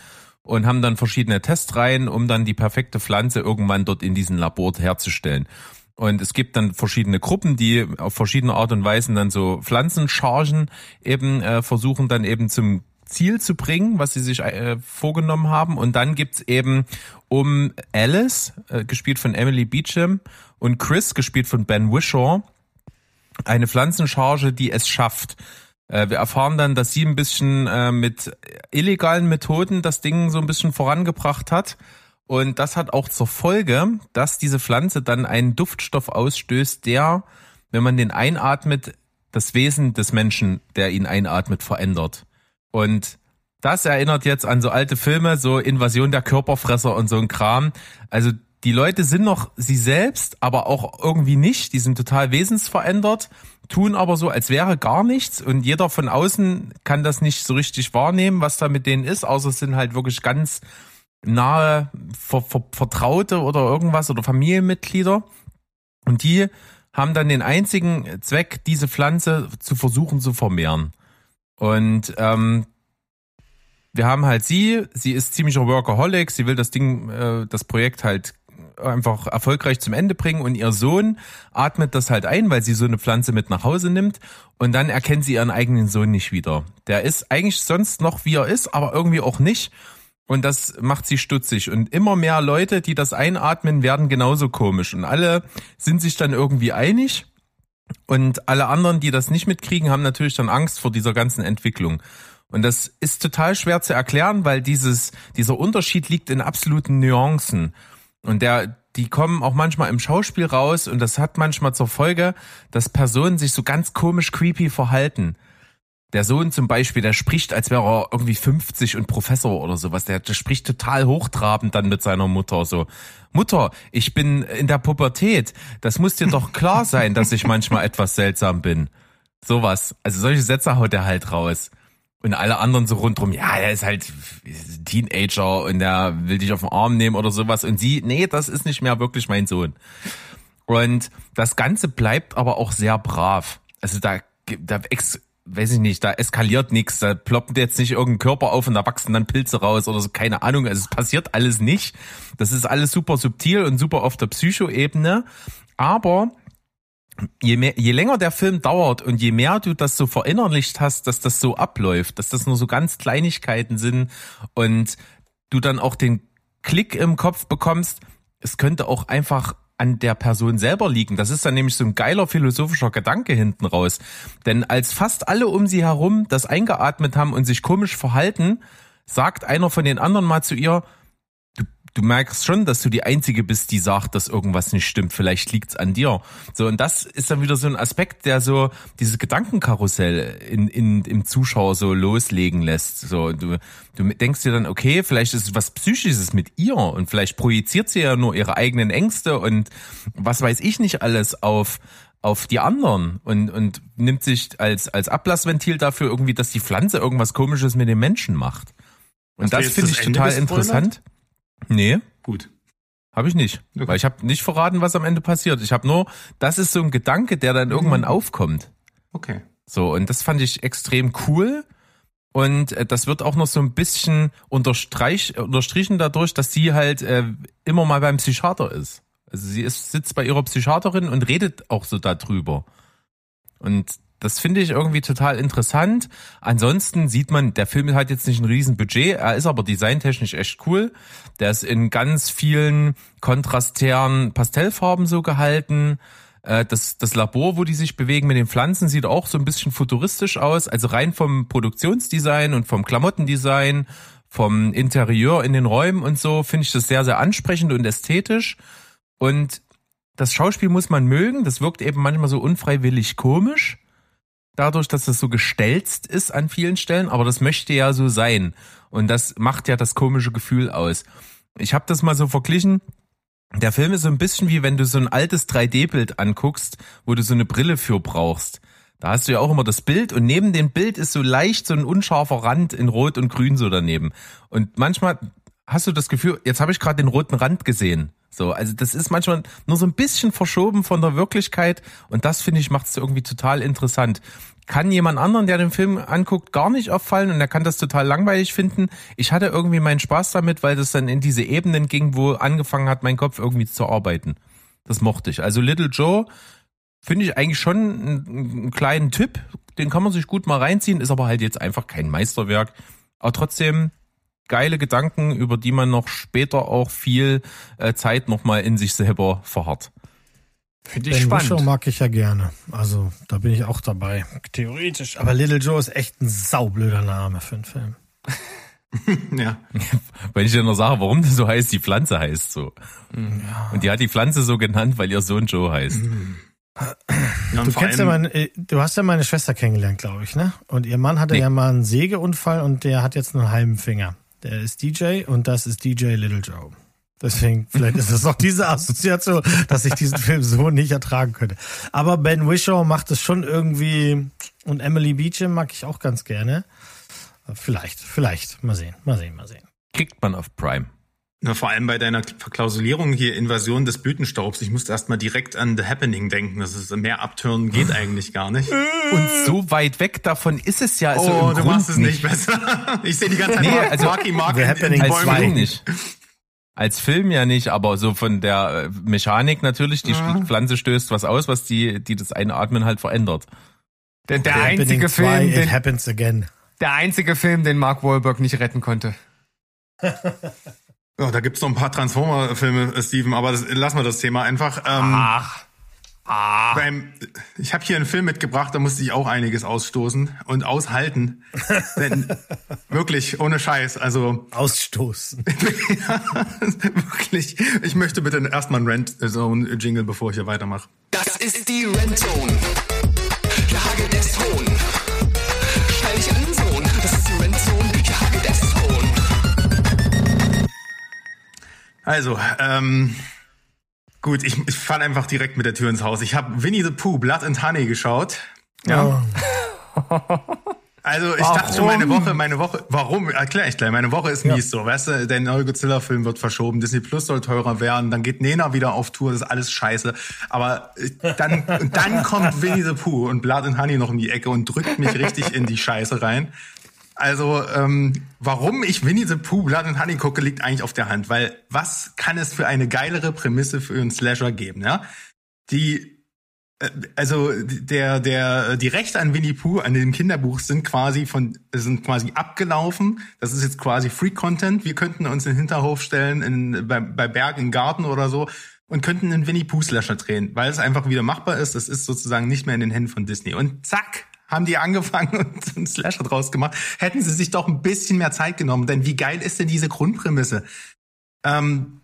und haben dann verschiedene Testreihen, um dann die perfekte Pflanze irgendwann dort in diesem Labor herzustellen. Und es gibt dann verschiedene Gruppen, die auf verschiedene Art und Weisen dann so Pflanzenchargen eben äh, versuchen dann eben zum Ziel zu bringen, was sie sich äh, vorgenommen haben. Und dann gibt's eben um Alice, äh, gespielt von Emily Beecham, und Chris, gespielt von Ben Wishaw, eine Pflanzencharge, die es schafft. Äh, wir erfahren dann, dass sie ein bisschen äh, mit illegalen Methoden das Ding so ein bisschen vorangebracht hat Und das hat auch zur Folge, dass diese Pflanze dann einen Duftstoff ausstößt, der, wenn man den einatmet, das Wesen des Menschen, der ihn einatmet, verändert. Und das erinnert jetzt an so alte Filme, so Invasion der Körperfresser und so ein Kram. Also die Leute sind noch sie selbst, aber auch irgendwie nicht. Die sind total wesensverändert, tun aber so, als wäre gar nichts. Und jeder von außen kann das nicht so richtig wahrnehmen, was da mit denen ist, außer es sind halt wirklich ganz nahe Ver Ver Vertraute oder irgendwas oder Familienmitglieder. Und die haben dann den einzigen Zweck, diese Pflanze zu versuchen zu vermehren. Und ähm, wir haben halt sie, sie ist ziemlicher Workaholic, sie will das Ding, äh, das Projekt halt einfach erfolgreich zum Ende bringen. Und ihr Sohn atmet das halt ein, weil sie so eine Pflanze mit nach Hause nimmt. Und dann erkennt sie ihren eigenen Sohn nicht wieder. Der ist eigentlich sonst noch wie er ist, aber irgendwie auch nicht. Und das macht sie stutzig. Und immer mehr Leute, die das einatmen, werden genauso komisch. Und alle sind sich dann irgendwie einig und alle anderen, die das nicht mitkriegen, haben natürlich dann Angst vor dieser ganzen Entwicklung. Und das ist total schwer zu erklären, weil dieses, dieser Unterschied liegt in absoluten Nuancen. Und der, die kommen auch manchmal im Schauspiel raus und das hat manchmal zur Folge, dass Personen sich so ganz komisch creepy verhalten. Der Sohn zum Beispiel, der spricht, als wäre er irgendwie 50 und Professor oder sowas. Der, der spricht total hochtrabend dann mit seiner Mutter so. Mutter, ich bin in der Pubertät. Das muss dir doch klar sein, dass ich manchmal etwas seltsam bin. Sowas. Also solche Sätze haut er halt raus. Und alle anderen so rundrum, ja, er ist halt Teenager und der will dich auf den Arm nehmen oder sowas. Und sie, nee, das ist nicht mehr wirklich mein Sohn. Und das Ganze bleibt aber auch sehr brav. Also da, da weiß ich nicht, da eskaliert nichts, da ploppt jetzt nicht irgendein Körper auf und da wachsen dann Pilze raus oder so, keine Ahnung. Also es passiert alles nicht. Das ist alles super subtil und super auf der Psychoebene. Aber je, mehr, je länger der Film dauert und je mehr du das so verinnerlicht hast, dass das so abläuft, dass das nur so ganz Kleinigkeiten sind und du dann auch den Klick im Kopf bekommst, es könnte auch einfach an der Person selber liegen. Das ist dann nämlich so ein geiler philosophischer Gedanke hinten raus. Denn als fast alle um sie herum das eingeatmet haben und sich komisch verhalten, sagt einer von den anderen mal zu ihr, du merkst schon, dass du die Einzige bist, die sagt, dass irgendwas nicht stimmt. Vielleicht liegt's an dir. So, und das ist dann wieder so ein Aspekt, der so dieses Gedankenkarussell in, in, im Zuschauer so loslegen lässt. So, du, du denkst dir dann, okay, vielleicht ist es was Psychisches mit ihr und vielleicht projiziert sie ja nur ihre eigenen Ängste und was weiß ich nicht alles auf, auf die anderen und, und nimmt sich als, als Ablassventil dafür irgendwie, dass die Pflanze irgendwas komisches mit den Menschen macht. Und Hast du das finde ich total interessant. Nee, Gut. habe ich nicht. Okay. Weil ich habe nicht verraten, was am Ende passiert. Ich habe nur, das ist so ein Gedanke, der dann irgendwann aufkommt. Okay. So, und das fand ich extrem cool. Und äh, das wird auch noch so ein bisschen unterstreich, unterstrichen dadurch, dass sie halt äh, immer mal beim Psychiater ist. Also sie ist, sitzt bei ihrer Psychiaterin und redet auch so darüber. Und das finde ich irgendwie total interessant. Ansonsten sieht man, der Film hat jetzt nicht ein riesen Budget, er ist aber designtechnisch echt cool. Der ist in ganz vielen kontrastären Pastellfarben so gehalten. Äh, Das, das Labor, wo die sich bewegen mit den Pflanzen, sieht auch so ein bisschen futuristisch aus. Also rein vom Produktionsdesign und vom Klamottendesign, vom Interieur in den Räumen und so, finde ich das sehr, sehr ansprechend und ästhetisch. Und das Schauspiel muss man mögen. Das wirkt eben manchmal so unfreiwillig komisch. Dadurch, dass das so gestelzt ist an vielen Stellen. Aber das möchte ja so sein. Und das macht ja das komische Gefühl aus. Ich habe das mal so verglichen. Der Film ist so ein bisschen wie wenn du so ein altes 3D-Bild anguckst, wo du so eine Brille für brauchst. Da hast du ja auch immer das Bild und neben dem Bild ist so leicht so ein unscharfer Rand in Rot und Grün so daneben. Und manchmal hast du das Gefühl, jetzt habe ich gerade den roten Rand gesehen. So, also das ist manchmal nur so ein bisschen verschoben von der Wirklichkeit und das finde ich macht es irgendwie total interessant. Kann jemand anderen, der den Film anguckt, gar nicht auffallen und er kann das total langweilig finden. Ich hatte irgendwie meinen Spaß damit, weil das dann in diese Ebenen ging, wo angefangen hat, mein Kopf irgendwie zu arbeiten. Das mochte ich. Also Little Joe finde ich eigentlich schon einen, einen kleinen Tipp. Den kann man sich gut mal reinziehen, ist aber halt jetzt einfach kein Meisterwerk. Aber trotzdem geile Gedanken, über die man noch später auch viel äh, Zeit nochmal in sich selber verharrt. Finde ich Den Wishow spannend. mag ich ja gerne. Also, da bin ich auch dabei. Theoretisch. Aber Little Joe ist echt ein saublöder Name für einen Film. <laughs> Ja. <laughs> Weil ich dir noch sage, warum das so heißt, die Pflanze heißt so. Und die hat die Pflanze so genannt, weil ihr Sohn Joe heißt. ja und Du kennst ja meine, äh, du hast ja meine Schwester kennengelernt, glaube ich, ne? Und ihr Mann hatte Nee. ja mal einen Sägeunfall und der hat jetzt nur einen halben Finger. Der ist DJ und das ist DJ Little Joe. Deswegen, vielleicht ist es auch diese Assoziation, dass ich diesen Film so nicht ertragen könnte. Aber Ben Wishaw macht es schon irgendwie und Emily Beecham mag ich auch ganz gerne. Vielleicht, vielleicht. Mal sehen, mal sehen, mal sehen. Kriegt man auf Prime. Na, vor allem bei deiner Verklausulierung hier Invasion des Blütenstaubs. Ich musste erst mal direkt an The Happening denken. Das ist mehr abtören geht eigentlich gar nicht. <laughs> Und so weit weg davon ist es ja also Oh, im du Grund machst es nicht besser. <laughs> Ich sehe die ganze Zeit Nee, Mark, also- Marky Mark The in, in Happening Als. Film nicht. Als Film ja nicht, aber so von der äh, Mechanik natürlich, die Pflanze stößt was aus, was die, die das Einatmen halt verändert. Der, der The einzige Film, 2, It den, happens again. der einzige Film, den Mark Wahlberg nicht retten konnte. <laughs> Oh, da gibt's noch ein paar Transformer-Filme, äh, Steven, aber das, lassen wir das Thema einfach. Ähm, Ach. Ah. beim, ich habe hier einen Film mitgebracht, da musste ich auch einiges ausstoßen und aushalten. <laughs> Denn wirklich, ohne Scheiß. Also Ausstoßen. <laughs> wirklich, ich möchte bitte erstmal einen Rent-Zone-Jingle, bevor ich hier weitermache. Das ist die Rentzone. Also, ähm, gut, ich, ich fall einfach direkt mit der Tür ins Haus. Ich habe Winnie the Pooh, Blood and Honey geschaut. Ja. <laughs> Also ich dachte schon, meine Woche, meine Woche, warum? Erklär ich gleich. Meine Woche ist mies so, weißt du, der neue Godzilla-Film wird verschoben, Disney Plus soll teurer werden, dann geht Nena wieder auf Tour, das ist alles scheiße. Aber äh, dann, <laughs> dann kommt Winnie the Pooh und Blood and Honey noch um die Ecke und drückt mich richtig in die Scheiße rein. Also, ähm, warum ich Winnie the Pooh Blood and Honey gucke, liegt eigentlich auf der Hand, weil was kann es für eine geilere Prämisse für einen Slasher geben, ja? Die äh, also der der die Rechte an Winnie Pooh an dem Kinderbuch sind quasi von sind quasi abgelaufen. Das ist jetzt quasi Free Content. Wir könnten uns in den Hinterhof stellen in bei, bei Berg im Garten oder so und könnten einen Winnie Pooh Slasher drehen, weil es einfach wieder machbar ist. Das ist sozusagen nicht mehr in den Händen von Disney. Und zack, haben die angefangen <laughs> und einen Slasher draus gemacht. Hätten sie sich doch ein bisschen mehr Zeit genommen, denn wie geil ist denn diese Grundprämisse? Ähm,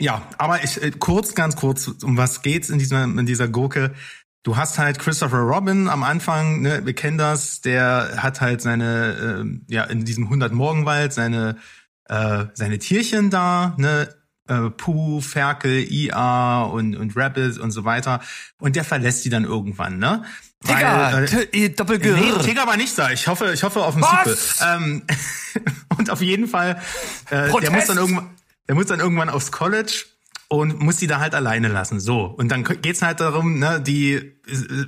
ja, aber ich äh, kurz, ganz kurz, um was geht's in dieser in dieser Gurke? Du hast halt Christopher Robin am Anfang, ne, wir kennen das, der hat halt seine, ähm, ja, in diesem 100 Morgenwald seine, äh, seine Tierchen da, ne, äh, Pooh, Ferkel, IA und, und Rabbit und so weiter. Und der verlässt die dann irgendwann, ne? Digga, Weil, äh, T- äh, Doppelgr. Nee, Tigger war nicht da. Ich hoffe, ich hoffe auf ein Was? Sequel. Ähm, <laughs> und auf jeden Fall, äh, der muss dann irgendwann, der muss dann irgendwann aufs College und muss die da halt alleine lassen. So. Und dann geht's halt darum, ne, die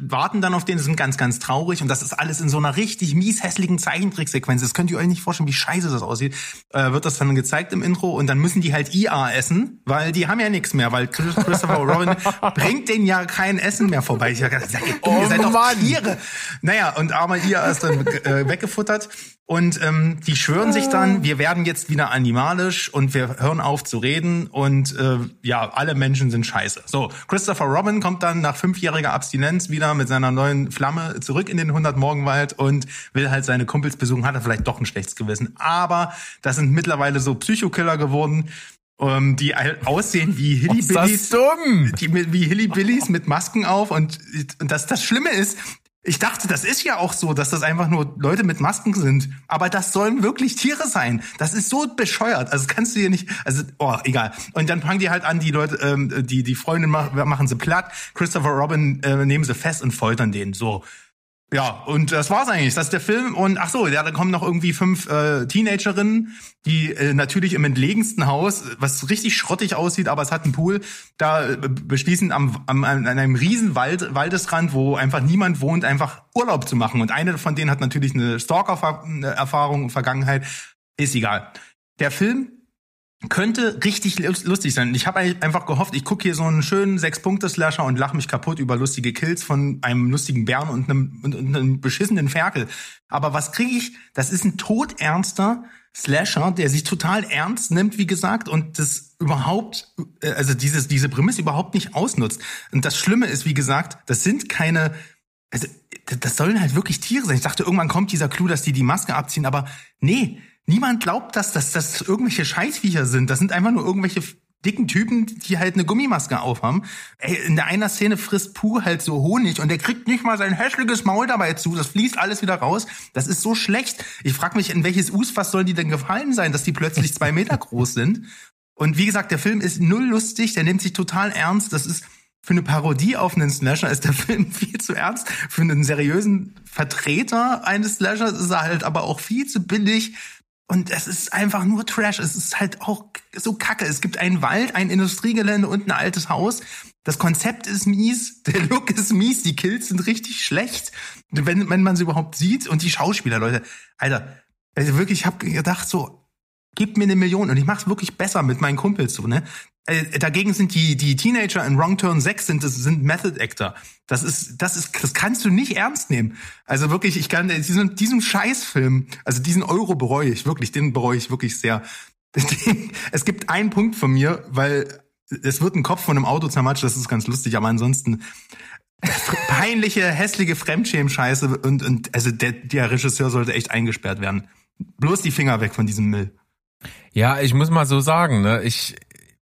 warten dann auf den, sind ganz, ganz traurig und das ist alles in so einer richtig mies hässlichen Zeichentricksequenz. Das könnt ihr euch nicht vorstellen, wie scheiße das aussieht. Äh, wird das dann gezeigt im Intro und dann müssen die halt IA essen, weil die haben ja nichts mehr, weil Chris- Christopher Robin <laughs> bringt denen ja kein Essen mehr vorbei. Ich sag, ihr, dumm, ihr seid doch. Tiere. Naja, und armer IA ist dann äh, weggefuttert und ähm, die schwören sich dann, wir werden jetzt wieder animalisch und wir hören auf zu reden und äh, ja, alle Menschen sind scheiße. So, Christopher Robin kommt dann nach fünfjähriger Abstinenz wieder mit seiner neuen Flamme zurück in den 100 Morgenwald und will halt seine Kumpels besuchen, hat er vielleicht doch ein schlechtes Gewissen. Aber das sind mittlerweile so Psychokiller geworden, ähm, die aussehen wie Ist das dumm? die wie Hillybillies mit Masken auf und, und das, das Schlimme ist, ich dachte, das ist ja auch so, dass das einfach nur Leute mit Masken sind. Aber das sollen wirklich Tiere sein. Das ist so bescheuert. Also kannst du dir nicht, also, oh, egal. Und dann fangen die halt an, die Leute, ähm, die, die Freunde mach, machen sie platt. Christopher Robin äh, nehmen sie fest und foltern den. So. Ja, und das war's eigentlich. Das ist der Film. Und ach so, ja, da kommen noch irgendwie fünf äh, Teenagerinnen, die äh, natürlich im entlegensten Haus, was richtig schrottig aussieht, aber es hat einen Pool, da äh, beschließen am, am an einem riesen Wald, Waldesrand, wo einfach niemand wohnt, einfach Urlaub zu machen. Und eine von denen hat natürlich eine Stalker-Erfahrung und Vergangenheit. Ist egal. Der Film könnte richtig lus- lustig sein. Ich habe einfach gehofft, ich gucke hier so einen schönen Sechs-Punkte-Slasher und lach mich kaputt über lustige Kills von einem lustigen Bären und einem, und, und einem beschissenen Ferkel. Aber was kriege ich? Das ist ein todernster Slasher, der sich total ernst nimmt, wie gesagt, und das überhaupt, äh, also dieses, diese Prämisse überhaupt nicht ausnutzt. Und das Schlimme ist, wie gesagt, das sind keine, also das sollen halt wirklich Tiere sein. Ich dachte, irgendwann kommt dieser Clou, dass die die Maske abziehen, aber nee, Niemand glaubt, dass das, dass das irgendwelche Scheißviecher sind. Das sind einfach nur irgendwelche dicken Typen, die halt eine Gummimaske aufhaben. Ey, in der einer Szene frisst Puh halt so Honig und der kriegt nicht mal sein hässliches Maul dabei zu. Das fließt alles wieder raus. Das ist so schlecht. Ich frage mich, in welches Usfass sollen die denn gefallen sein, dass die plötzlich zwei Meter groß sind? Und wie gesagt, der Film ist null lustig, der nimmt sich total ernst. Das ist für eine Parodie auf einen Slasher ist der <laughs> Film viel zu ernst. Für einen seriösen Vertreter eines Slashers ist er halt aber auch viel zu billig. Und es ist einfach nur Trash. Es ist halt auch so kacke. Es gibt einen Wald, ein Industriegelände und ein altes Haus. Das Konzept ist mies, der Look ist mies, die Kills sind richtig schlecht, wenn, wenn man sie überhaupt sieht. Und die Schauspieler, Leute, Alter, also wirklich, ich habe gedacht so, gib mir eine Million und ich mach's wirklich besser mit meinen Kumpels so, ne? Äh, dagegen sind die die Teenager in Wrong Turn 6 sind sind Method Actor. Das ist das ist das kannst du nicht ernst nehmen. Also wirklich, ich kann diesen diesen Scheißfilm, also diesen Euro bereue ich wirklich, den bereue ich wirklich sehr. <laughs> Es gibt einen Punkt von mir, weil es wird ein Kopf von einem Auto zermatscht, das ist ganz lustig, aber ansonsten <laughs> peinliche, hässliche Fremdschämen-Scheiße und, und also der, der Regisseur sollte echt eingesperrt werden. Bloß die Finger weg von diesem Müll. Ja, ich muss mal so sagen, ne, ich,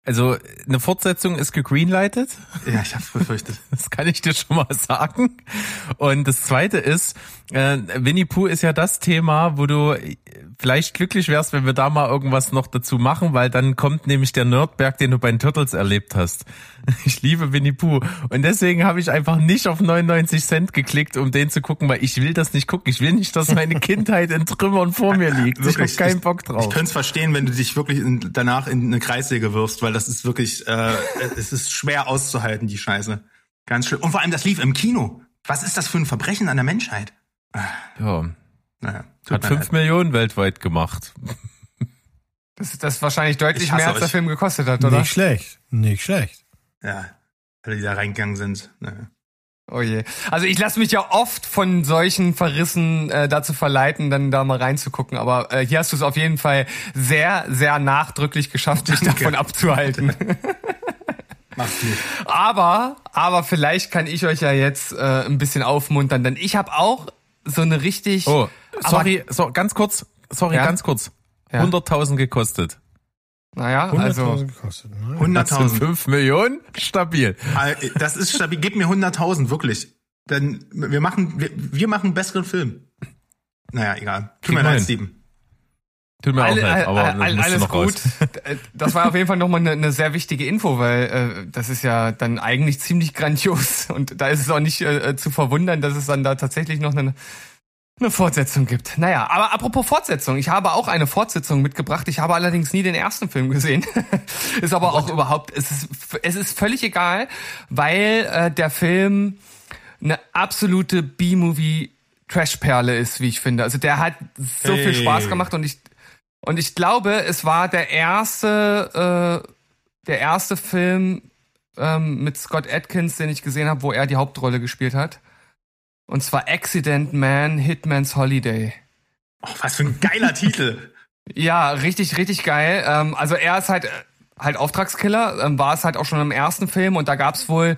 also eine Fortsetzung ist gegreenlightet. Ja, ich hab's befürchtet. <laughs> Das kann ich dir schon mal sagen. Und das zweite ist, äh, Winnie Pooh ist ja das Thema, wo du vielleicht glücklich wärst, wenn wir da mal irgendwas noch dazu machen, weil dann kommt nämlich der Nerdberg, den du bei den Turtles erlebt hast. <laughs> Ich liebe Winnie Pooh. Und deswegen habe ich einfach nicht auf 99 Cent geklickt, um den zu gucken, weil ich will das nicht gucken. Ich will nicht, dass meine Kindheit in Trümmern vor mir liegt. ich habe keinen Bock drauf. Ich könnte es verstehen, wenn du dich wirklich in, danach in eine Kreissäge wirfst, weil das ist wirklich, äh, es ist schwer auszuhalten, die Scheiße. Ganz schlimm. Und vor allem, das lief im Kino. Was ist das für ein Verbrechen an der Menschheit? Ja. Naja, Hat fünf leid. Millionen weltweit gemacht. Das ist das wahrscheinlich deutlich mehr, als der euch. Film gekostet hat, oder? Nicht schlecht. Nicht schlecht. Ja, alle, die da reingegangen sind. Naja. Oh je. Also ich lasse mich ja oft von solchen Verrissen äh, dazu verleiten, dann da mal reinzugucken. Aber äh, hier hast du es auf jeden Fall sehr, sehr nachdrücklich geschafft, mich Danke. davon abzuhalten. <laughs> Mach's gut. aber, aber vielleicht kann ich euch ja jetzt äh, ein bisschen aufmuntern, denn ich habe auch so eine richtig. Oh, Aber- sorry, so, ganz kurz, sorry, Ja? ganz kurz. Ja. 100.000 gekostet. Naja, 100.000 also gekostet. Ne? Das sind 100.000. 5 Millionen? Stabil. Das ist stabil. Gib mir 100.000, wirklich. Denn wir machen, wir, wir machen einen besseren Film. Naja, egal. Tut mir leid. Steven. Tut mir Alle- auch leid, aber all- das all- alles noch gut. raus. <laughs> Das war auf jeden Fall nochmal eine, eine sehr wichtige Info, weil äh, das ist ja dann eigentlich ziemlich grandios und da ist es auch nicht äh, zu verwundern, dass es dann da tatsächlich noch eine, eine Fortsetzung gibt. Naja, aber apropos Fortsetzung, ich habe auch eine Fortsetzung mitgebracht. Ich habe allerdings nie den ersten Film gesehen. <laughs> ist aber auch überhaupt, es ist, es ist völlig egal, weil äh, der Film eine absolute B-Movie Trashperle ist, wie ich finde. Also der hat so viel Hey. Spaß gemacht und ich und ich glaube, es war der erste äh, der erste Film ähm, mit Scott Atkins, den ich gesehen habe, wo er die Hauptrolle gespielt hat. Und zwar Accident Man, Hitman's Holiday. Oh, was für ein geiler Titel. <laughs> Ja, richtig, richtig geil. Ähm, also er ist halt halt Auftragskiller, ähm, war es halt auch schon im ersten Film und da gab's wohl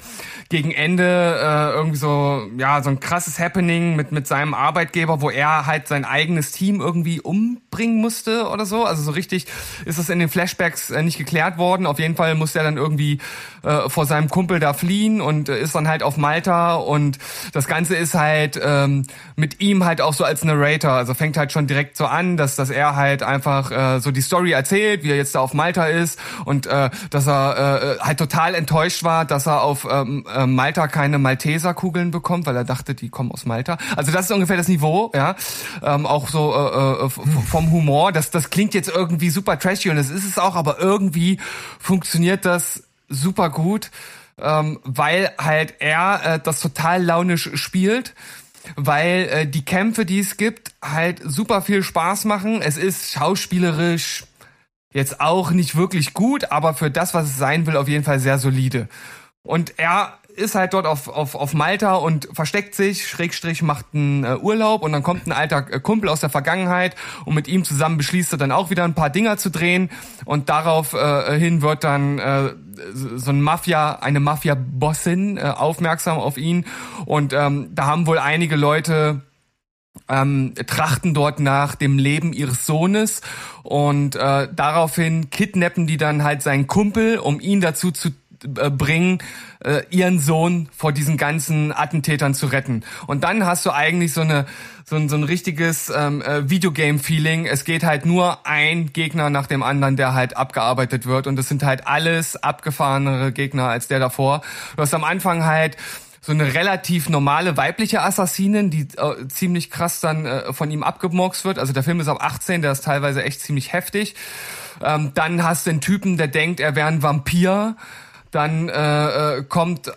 gegen Ende äh, irgendwie so ja so ein krasses Happening mit mit seinem Arbeitgeber, wo er halt sein eigenes Team irgendwie umbringen musste oder so. Also so richtig ist das in den Flashbacks äh, nicht geklärt worden. Auf jeden Fall musste er dann irgendwie äh, vor seinem Kumpel da fliehen und äh, ist dann halt auf Malta und das Ganze ist halt ähm, mit ihm halt auch so als Narrator. Also fängt halt schon direkt so an, dass dass er halt einfach äh, so die Story erzählt, wie er jetzt da auf Malta ist und äh, dass er äh, halt total enttäuscht war, dass er auf ähm, äh, Malta keine Malteserkugeln bekommt, weil er dachte, die kommen aus Malta. Also das ist ungefähr das Niveau, ja. Ähm, auch so äh, äh, f- vom Humor. Das das klingt jetzt irgendwie super trashy und das ist es auch, aber irgendwie funktioniert das super gut, ähm, weil halt er äh, das total launisch spielt weil äh, die Kämpfe, die es gibt, halt super viel Spaß machen. Es ist schauspielerisch jetzt auch nicht wirklich gut, aber für das, was es sein will, auf jeden Fall sehr solide. Und er ist halt dort auf, auf, auf Malta und versteckt sich, Schrägstrich macht einen äh, Urlaub und dann kommt ein alter äh, Kumpel aus der Vergangenheit und mit ihm zusammen beschließt er dann auch wieder ein paar Dinger zu drehen und darauf äh, hin wird dann äh, so ein Mafia, eine Mafia-Bossin äh, aufmerksam auf ihn und ähm, da haben wohl einige Leute ähm, trachten dort nach dem Leben ihres Sohnes und äh, daraufhin kidnappen die dann halt seinen Kumpel, um ihn dazu zu äh, bringen, äh, ihren Sohn vor diesen ganzen Attentätern zu retten. Und dann hast du eigentlich so eine so ein, so ein richtiges ähm, äh, Videogame-Feeling. Es geht halt nur ein Gegner nach dem anderen, der halt abgearbeitet wird. Und es sind halt alles abgefahrenere Gegner als der davor. Du hast am Anfang halt so eine relativ normale weibliche Assassinin, die äh, ziemlich krass dann äh, von ihm abgemurkst wird. Also der Film ist ab 18, der ist teilweise echt ziemlich heftig. Ähm, dann hast du einen Typen, der denkt, er wäre ein Vampir. Dann äh, äh, kommt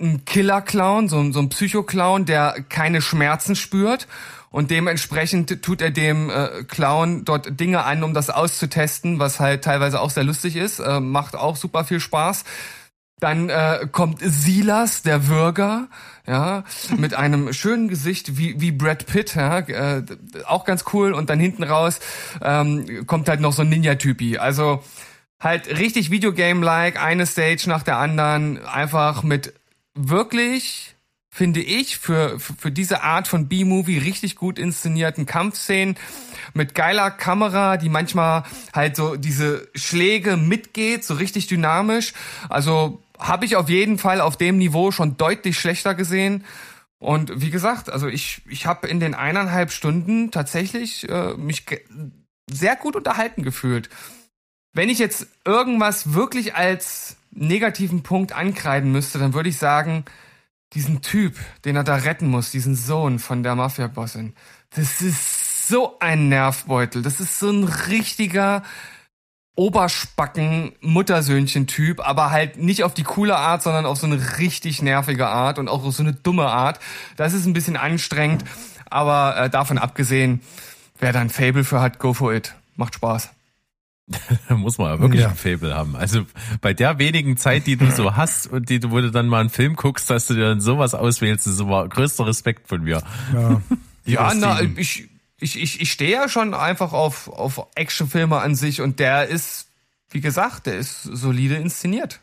ein Killer-Clown, so, so ein Psycho-Clown, der keine Schmerzen spürt. Und dementsprechend tut er dem äh, Clown dort Dinge an, um das auszutesten, was halt teilweise auch sehr lustig ist. Äh, macht auch super viel Spaß. Dann äh, kommt Silas, der Würger, ja, <laughs> mit einem schönen Gesicht wie, wie Brad Pitt, ja, äh, auch ganz cool. Und dann hinten raus ähm, kommt halt noch so ein Ninja-Typi. Also halt richtig Videogame-like, eine Stage nach der anderen, einfach mit wirklich finde ich, für, für diese Art von B-Movie richtig gut inszenierten Kampfszenen mit geiler Kamera, die manchmal halt so diese Schläge mitgeht, so richtig dynamisch. Also habe ich auf jeden Fall auf dem Niveau schon deutlich schlechter gesehen. Und wie gesagt, also ich, ich habe in den eineinhalb Stunden tatsächlich äh, mich sehr gut unterhalten gefühlt. Wenn ich jetzt irgendwas wirklich als negativen Punkt ankreiden müsste, dann würde ich sagen, diesen Typ, den er da retten muss, diesen Sohn von der Mafia-Bossin, das ist so ein Nervbeutel. Das ist so ein richtiger Oberspacken-Muttersöhnchen-Typ, aber halt nicht auf die coole Art, sondern auf so eine richtig nervige Art und auch auf so eine dumme Art. Das ist ein bisschen anstrengend, aber äh, davon abgesehen, wer da ein Fable für hat, go for it. Macht Spaß. Da <laughs> muss man ja wirklich Ja. ein Fable haben. Also bei der wenigen Zeit, die du so hast und die du, wo du dann mal einen Film guckst, dass du dir dann sowas auswählst, ist immer größter Respekt von mir. Ja. <laughs> Ja, na, ich, ich, ich, ich stehe ja schon einfach auf, auf Actionfilme an sich und der ist, wie gesagt, der ist solide inszeniert.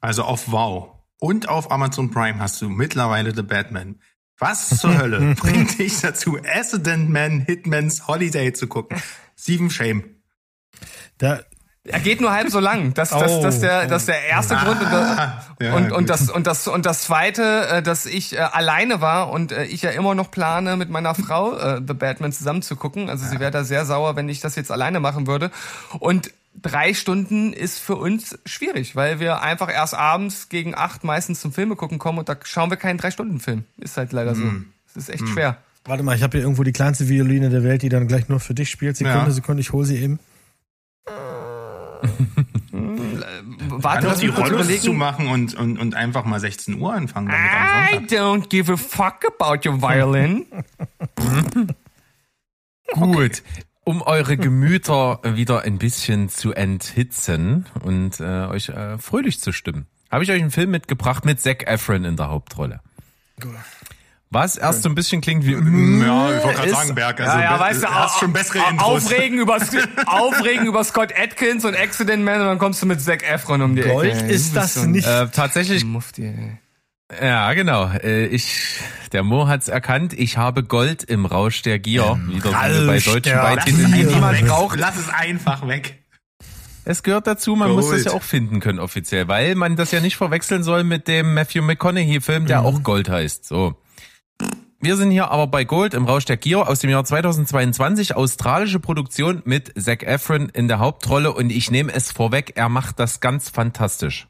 Also auf Wow und auf Amazon Prime hast du mittlerweile The Batman. Was zur <laughs> Hölle bringt dich dazu, Accident Man Hitman's Holiday zu gucken? Steven Shame. Da, Er geht nur halb so lang. Das, das, Oh, das, der, oh. das ist der erste Grund. Und, Ah, <laughs> ja, und, das, und, das, und das zweite, äh, dass ich äh, alleine war und äh, ich ja immer noch plane, mit meiner Frau The Batman zusammen zu gucken. Also sie wäre da sehr sauer, wenn ich das jetzt alleine machen würde. Und drei Stunden ist für uns schwierig, weil wir einfach erst abends gegen acht meistens zum Filme gucken kommen und da schauen wir keinen Drei-Stunden-Film. Ist halt leider so. Hm. Es ist echt schwer. warte mal, ich habe hier irgendwo die kleinste Violine der Welt, die dann gleich nur für dich spielt. Sekunde, Ja. Sekunde, ich hole sie eben. Warte, Kann doch lass die Rollos überlegen. zumachen und, und, und einfach mal 16 Uhr anfangen I don't give a fuck about your violin. <laughs> Gut. Um eure Gemüter wieder ein bisschen zu enthitzen und äh, euch äh, fröhlich zu stimmen, habe ich euch einen Film mitgebracht mit Zac Efron in der Hauptrolle. Was erst so ein bisschen klingt wie Ja, ich wollte gerade sagen, Berg. Also Ja, ja, be- weißt du, hast schon bessere Intros. Aufregen über, <laughs> aufregen über Scott Atkins und Accident Man und dann kommst du mit Zac Efron um die Gold Ecke. ey. ist das nicht. äh, tatsächlich Mufti. Ja, genau. Äh, Ich, der Mo hat's erkannt. Ich habe Gold im Rausch der Gier. Wieder bei deutschen Beititeln, die niemand braucht. Lass es einfach weg. Es gehört dazu, man muss das Gold. ja auch finden können offiziell, weil man das ja nicht verwechseln soll mit dem Matthew McConaughey-Film, der auch Gold heißt. So. Wir sind hier aber bei Gold im Rausch der Gier aus dem Jahr 2022, australische Produktion mit Zac Efron in der Hauptrolle und ich nehme es vorweg, er macht das ganz fantastisch.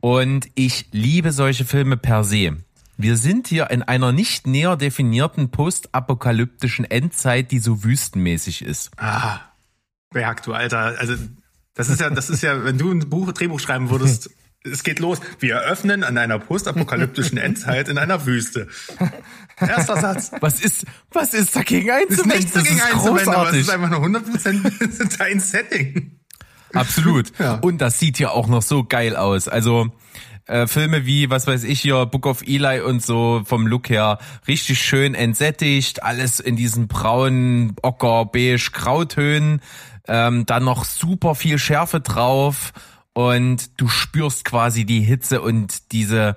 Und ich liebe solche Filme per se. Wir sind hier in einer nicht näher definierten postapokalyptischen Endzeit, die so wüstenmäßig ist. Ah, Berg, du Alter. Also, das ist ja, das ist ja, wenn du ein Buch, Drehbuch schreiben würdest, <laughs> es geht los. Wir eröffnen an einer postapokalyptischen <laughs> Endzeit in einer Wüste. Erster Satz. Was ist, was ist dagegen Ist einzuwenden? nichts dagegen das ist einzuwenden, aber es großartig. ist einfach nur 100% <laughs> dein Setting. Absolut. Ja. Und das sieht ja auch noch so geil aus. Also äh, Filme wie, was weiß ich hier, Book of Eli und so vom Look her, richtig schön entsättigt, alles in diesen braunen, ocker, beige Grautönen, ähm, dann noch super viel Schärfe drauf und du spürst quasi die Hitze und diese,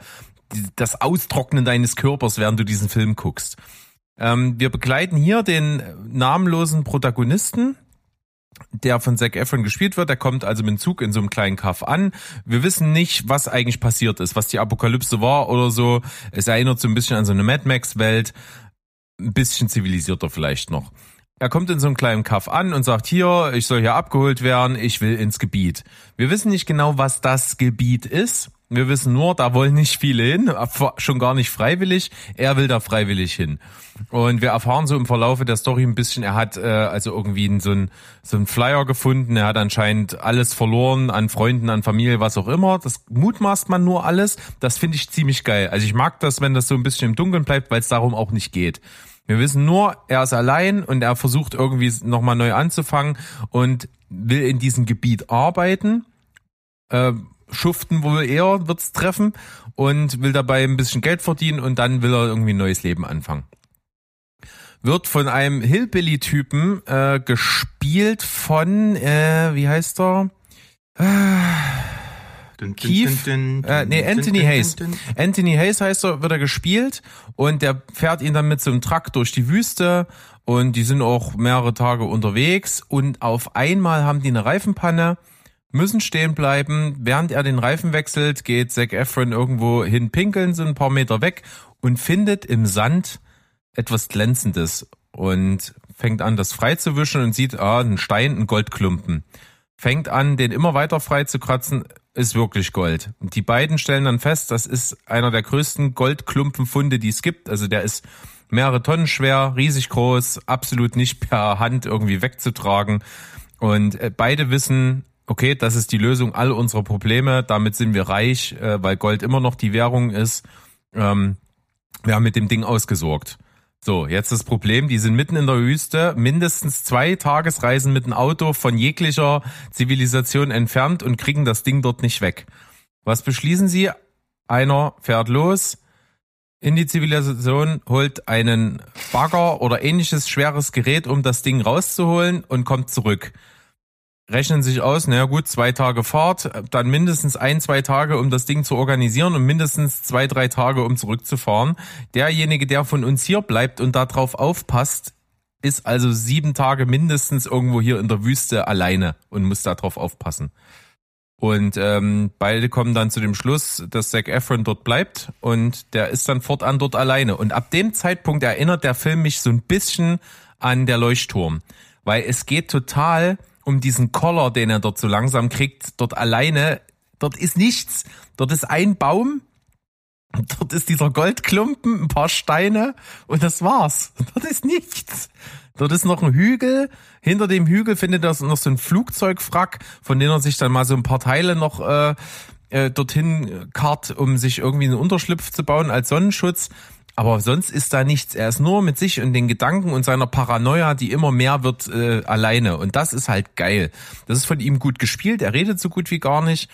die, das Austrocknen deines Körpers, während du diesen Film guckst. Ähm, wir begleiten hier den namenlosen Protagonisten, der von Zac Efron gespielt wird. Der kommt also mit dem Zug in so einem kleinen Kaff an. Wir wissen nicht, was eigentlich passiert ist, was die Apokalypse war oder so. Es erinnert so ein bisschen an so eine Mad Max-Welt. Ein bisschen zivilisierter vielleicht noch. Er kommt in so einem kleinen Kaff an und sagt, hier, ich soll hier abgeholt werden, ich will ins Gebiet. Wir wissen nicht genau, was das Gebiet ist. Wir wissen nur, da wollen nicht viele hin, schon gar nicht freiwillig. Er will da freiwillig hin. Und wir erfahren so im Verlaufe der Story ein bisschen, er hat äh, also irgendwie so ein so ein Flyer gefunden, er hat anscheinend alles verloren an Freunden, an Familie, was auch immer. Das mutmaßt man nur alles. Das finde ich ziemlich geil. Also ich mag das, wenn das so ein bisschen im Dunkeln bleibt, weil es darum auch nicht geht. Wir wissen nur, er ist allein und er versucht irgendwie nochmal neu anzufangen und will in diesem Gebiet arbeiten. Äh, schuften wohl eher wird's treffen und will dabei ein bisschen Geld verdienen und dann will er irgendwie ein neues Leben anfangen. Wird von einem Hillbilly-Typen äh, gespielt von, äh, wie heißt er? Keith, äh, nee, Anthony Hayes. Anthony Hayes heißt er, wird er gespielt und der fährt ihn dann mit so einem Truck durch die Wüste und die sind auch mehrere Tage unterwegs und auf einmal haben die eine Reifenpanne müssen stehen bleiben. Während er den Reifen wechselt, geht Zac Efron irgendwo hin pinkeln, so ein paar Meter weg und findet im Sand etwas Glänzendes und fängt an, das frei zu wischen und sieht, ah, ein Stein, ein Goldklumpen. Fängt an, den immer weiter frei zu kratzen, ist wirklich Gold. Und die beiden stellen dann fest, das ist einer der größten Goldklumpenfunde, die es gibt. Also der ist mehrere Tonnen schwer, riesig groß, absolut nicht per Hand irgendwie wegzutragen. Und äh, beide wissen, okay, das ist die Lösung all unserer Probleme, damit sind wir reich, äh, weil Gold immer noch die Währung ist. Ähm, wir haben mit dem Ding ausgesorgt. So, jetzt das Problem, die sind mitten in der Wüste, mindestens zwei Tagesreisen mit dem Auto von jeglicher Zivilisation entfernt und kriegen das Ding dort nicht weg. Was beschließen sie? Einer fährt los in die Zivilisation, holt einen Bagger oder ähnliches schweres Gerät, um das Ding rauszuholen und kommt zurück rechnen sich aus, naja gut, zwei Tage Fahrt, dann mindestens ein, zwei Tage, um das Ding zu organisieren und mindestens zwei, drei Tage, um zurückzufahren. Derjenige, der von uns hier bleibt und darauf aufpasst, ist also sieben Tage mindestens irgendwo hier in der Wüste alleine und muss darauf aufpassen. Und ähm, beide kommen dann zu dem Schluss, dass Zac Efron dort bleibt und der ist dann fortan dort alleine. Und ab dem Zeitpunkt erinnert der Film mich so ein bisschen an der Leuchtturm, weil es geht total um diesen Collar, den er dort so langsam kriegt, dort alleine, dort ist nichts. Dort ist ein Baum, <laughs> dort ist dieser Goldklumpen, ein paar Steine und das war's. <laughs> Dort ist nichts. Dort ist noch ein Hügel. Hinter dem Hügel findet er noch so ein Flugzeugwrack, von dem er sich dann mal so ein paar Teile noch äh, äh, dorthin kart, um sich irgendwie einen Unterschlupf zu bauen als Sonnenschutz. Aber sonst ist da nichts. Er ist nur mit sich und den Gedanken und seiner Paranoia, die immer mehr wird, äh, alleine. Und das ist halt geil. Das ist von ihm gut gespielt. Er redet so gut wie gar nicht.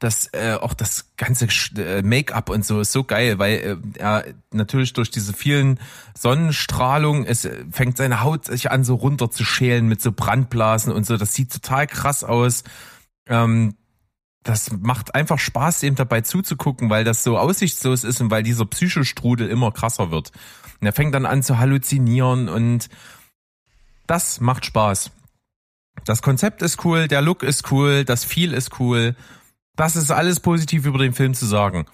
Das äh, auch das ganze äh, Make-up und so ist so geil, weil äh, er natürlich durch diese vielen Sonnenstrahlung, es äh, fängt seine Haut sich an so runter zu schälen mit so Brandblasen und so. Das sieht total krass aus. Ähm, das macht einfach Spaß, ihm dabei zuzugucken, weil das so aussichtslos ist und weil dieser Psychostrudel immer krasser wird. Und er fängt dann an zu halluzinieren und das macht Spaß. Das Konzept ist cool, der Look ist cool, das Feel ist cool. Das ist alles positiv über den Film zu sagen.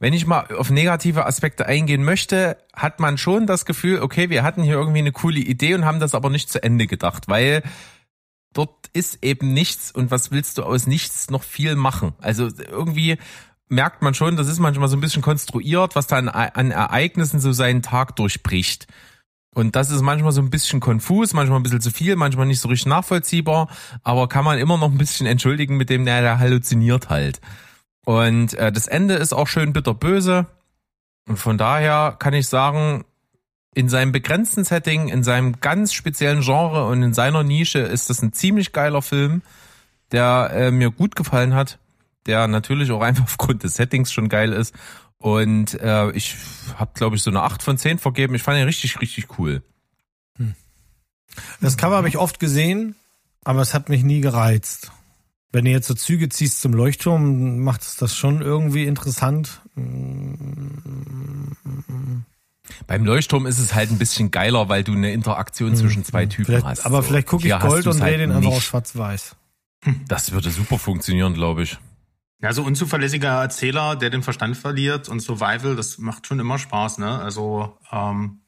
Wenn ich mal auf negative Aspekte eingehen möchte, hat man schon das Gefühl, okay, wir hatten hier irgendwie eine coole Idee und haben das aber nicht zu Ende gedacht, weil dort ist eben nichts und was willst du aus nichts noch viel machen? Also irgendwie merkt man schon, das ist manchmal so ein bisschen konstruiert, was da an, Ereignissen so seinen Tag durchbricht. Und das ist manchmal so ein bisschen konfus, manchmal ein bisschen zu viel, manchmal nicht so richtig nachvollziehbar, aber kann man immer noch ein bisschen entschuldigen, mit dem der, der halluziniert halt. Und äh, das Ende ist auch schön bitterböse. Und von daher kann ich sagen, in seinem begrenzten Setting, in seinem ganz speziellen Genre und in seiner Nische ist das ein ziemlich geiler Film, der äh, mir gut gefallen hat, der natürlich auch einfach <laughs> aufgrund des Settings schon geil ist. Und äh, ich habe, glaube ich, so eine 8 von 10 vergeben. Ich fand ihn richtig, richtig cool. Hm. Das Cover habe ich oft gesehen, aber es hat mich nie gereizt. Wenn du jetzt so Züge ziehst zum Leuchtturm, macht es das schon irgendwie interessant. Bei Beim Leuchtturm ist es halt ein bisschen geiler, weil du eine Interaktion zwischen zwei Typen Vielleicht, hast. aber so. vielleicht gucke ich Gold und halt drehe den einfach auf schwarz-weiß. Das würde super funktionieren, glaube ich. Ja, so unzuverlässiger Erzähler, der den Verstand verliert und Survival, das macht schon immer Spaß, ne? Also, ähm,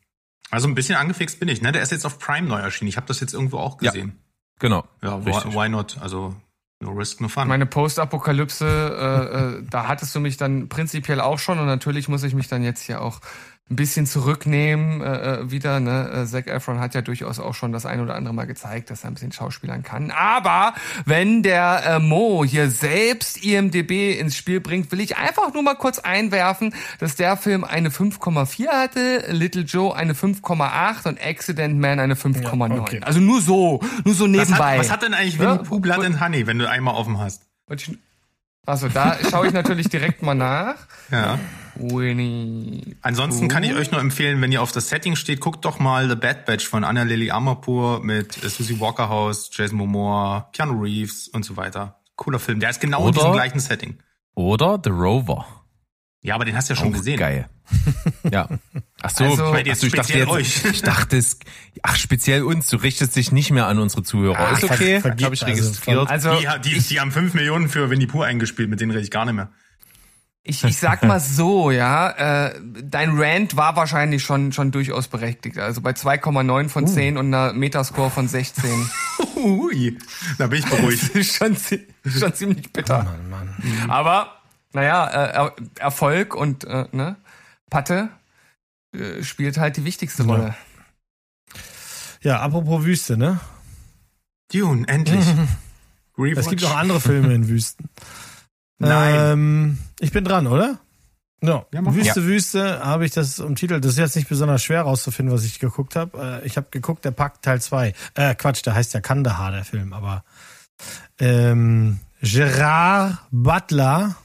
also ein bisschen angefixt bin ich, ne? Der ist jetzt auf Prime neu erschienen. Ich habe das jetzt irgendwo auch Ja. gesehen. Genau. Ja, why, Richtig. why not? Also, no risk, no fun. Meine Postapokalypse, äh, äh, da hattest du mich dann prinzipiell auch schon und natürlich muss ich mich dann jetzt hier auch ein bisschen zurücknehmen äh, äh, wieder. Ne? Äh, Zac Efron hat ja durchaus auch schon das ein oder andere Mal gezeigt, dass er ein bisschen schauspielern kann. Aber wenn der äh, Mo hier selbst IMDB ins Spiel bringt, will ich einfach nur mal kurz einwerfen, dass der Film eine 5,4 hatte, Little Joe eine 5,8 und Accident Man eine 5,9. Ja, okay. Also nur so, nur so was, nebenbei. hat, was hat denn eigentlich Ja, Winnie Pooh Blood and Honey, wenn du einmal offen hast? Also da schaue ich natürlich direkt mal nach. Ja. Winnie. Ansonsten kann ich euch nur empfehlen, wenn ihr auf das Setting steht, guckt doch mal The Bad Batch von Anna Lily Amarpour mit äh, Susie Walkerhaus, Jason Momoa, Keanu Reeves und so weiter. Cooler Film. Der ist genau in Oder- diesem gleichen Setting. Oder The Rover. Ja, aber den hast du ja schon Auch gesehen. Geil. <laughs> Ja. Ach so, Also- ach ihr jetzt ich dachte speziell jetzt, euch? ich dachte es, ach speziell uns, du richtest dich nicht mehr an unsere Zuhörer. Ah, ist okay, habe ich also registriert. Also Die, die, die haben fünf Millionen für Winnie Pooh eingespielt, mit denen rede ich gar nicht mehr. Ich, ich sag mal <laughs> so, ja, äh, dein Rant war wahrscheinlich schon schon durchaus berechtigt. Also bei 2,9 von 10 und einer Metascore von 16. <laughs> Ui, da bin ich beruhigt. ist schon, schon ziemlich bitter. Mann, Mann. Aber naja, äh, Er- Erfolg und äh, ne, Patte äh, spielt halt die wichtigste Ja. Rolle. Ja, apropos Wüste, ne? Dune, endlich. <laughs> Es gibt auch andere Filme in Wüsten. Nein. Ähm, ich bin dran, oder? Ja. Ja. Wüste, Wüste habe ich das umtitelt. Das ist jetzt nicht besonders schwer rauszufinden, was ich geguckt habe. Äh, ich habe geguckt, der Pakt Teil 2. Äh, Quatsch, der heißt ja Kandahar, der Film, aber ähm, Gerard Butler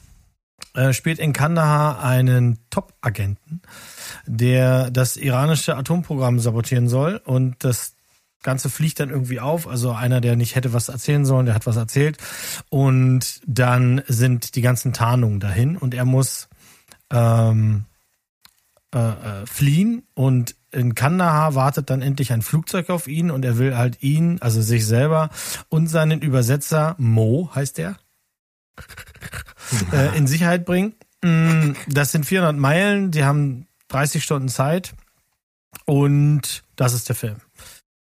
äh, spielt in Kandahar einen Top-Agenten, der das iranische Atomprogramm sabotieren soll und das Ganze fliegt dann irgendwie auf. Also einer, der nicht hätte was erzählen sollen, der hat was erzählt. Und dann sind die ganzen Tarnungen dahin und er muss ähm, äh, äh, fliehen und in Kandahar wartet dann endlich ein Flugzeug auf ihn und er will halt ihn, also sich selber und seinen Übersetzer Mo heißt der, <laughs> äh, in Sicherheit bringen. Mm, Das sind 400 Meilen, die haben 30 Stunden Zeit und das ist der Film.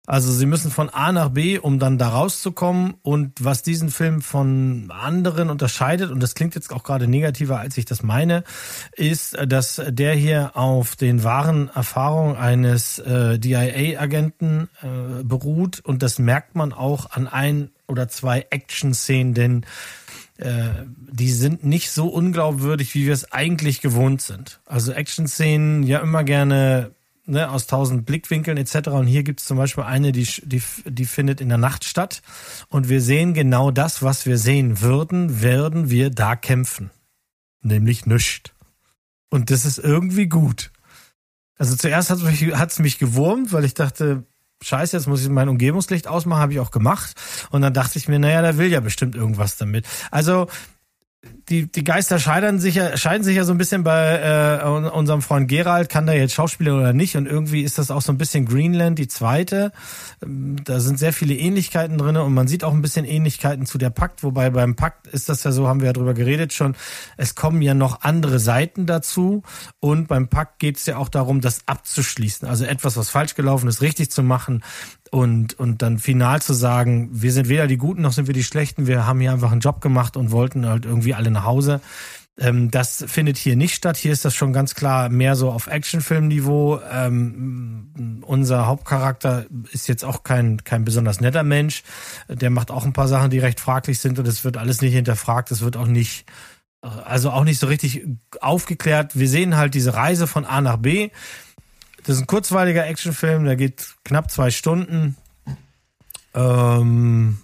Also sie müssen von A nach B, um dann da rauszukommen. Und was diesen Film von anderen unterscheidet, und das klingt jetzt auch gerade negativer, als ich das meine, ist, dass der hier auf den wahren Erfahrungen eines äh, DIA-Agenten äh, beruht. Und das merkt man auch an ein oder zwei Action-Szenen, denn äh, die sind nicht so unglaubwürdig, wie wir es eigentlich gewohnt sind. Also Action-Szenen ja immer gerne ne, aus tausend Blickwinkeln etc. Und hier gibt es zum Beispiel eine, die, die, die findet in der Nacht statt. Und wir sehen genau das, was wir sehen würden, werden wir da kämpfen. Nämlich nüscht. Und das ist irgendwie gut. Also zuerst hat es mich, mich gewurmt, weil ich dachte, scheiße, jetzt muss ich mein Umgebungslicht ausmachen, habe ich auch gemacht. Und dann dachte ich mir, naja, der will ja bestimmt irgendwas damit. Also die, die Geister scheitern sich ja, scheiden sich ja so ein bisschen bei äh, un- unserem Freund Gerald, kann der jetzt Schauspieler oder nicht. Und irgendwie ist das auch so ein bisschen Greenland, die zweite. Ähm, Da sind sehr viele Ähnlichkeiten drin und man sieht auch ein bisschen Ähnlichkeiten zu der Pakt, wobei beim Pakt ist das ja so, haben wir ja drüber geredet schon, es kommen ja noch andere Seiten dazu. Und beim Pakt geht es ja auch darum, das abzuschließen. Also etwas, was falsch gelaufen ist, richtig zu machen und, und dann final zu sagen, wir sind weder die Guten noch sind wir die Schlechten, wir haben hier einfach einen Job gemacht und wollten halt irgendwie alle nach Hause. Ähm, das findet hier nicht statt. Hier ist das schon ganz klar mehr so auf Actionfilmniveau. Ähm, unser Hauptcharakter ist jetzt auch kein, kein besonders netter Mensch. Der macht auch ein paar Sachen, die recht fraglich sind und es wird alles nicht hinterfragt. Es wird auch nicht, also auch nicht so richtig aufgeklärt. Wir sehen halt diese Reise von A nach B. Das ist ein kurzweiliger Actionfilm, der geht knapp zwei Stunden. Ähm,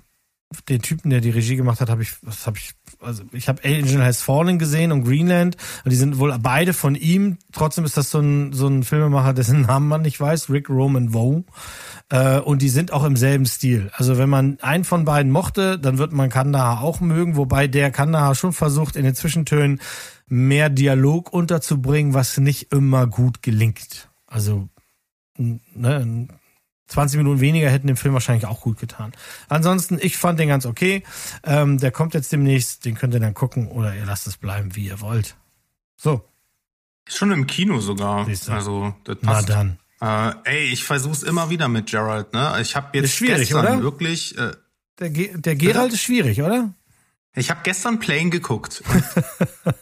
den Typen, der die Regie gemacht hat, habe ich, was habe ich, also ich habe Angel Has Fallen gesehen und Greenland und die sind wohl beide von ihm. Trotzdem ist das so ein so ein Filmemacher, <laughs> dessen Namen man nicht weiß, Rick Roman Voe. Äh, und die sind auch im selben Stil. Also wenn man einen von beiden mochte, dann wird man Kandahar auch mögen, wobei der Kandahar schon versucht, in den Zwischentönen mehr Dialog unterzubringen, was nicht immer gut gelingt. Also, ne, 20 Minuten weniger hätten dem Film wahrscheinlich auch gut getan. Ansonsten, ich fand den ganz okay. Ähm, der kommt jetzt demnächst, den könnt ihr dann gucken oder ihr lasst es bleiben, wie ihr wollt. So, Schon im Kino sogar. Siehst du. Also, das na passt. dann. Äh, ey, ich versuch's immer wieder mit Gerald, ne? Ich habe jetzt Ist schwierig, gestern oder? wirklich, äh, Der, Ge der Gerald ist schwierig, oder? Ich habe gestern Plane geguckt. <laughs>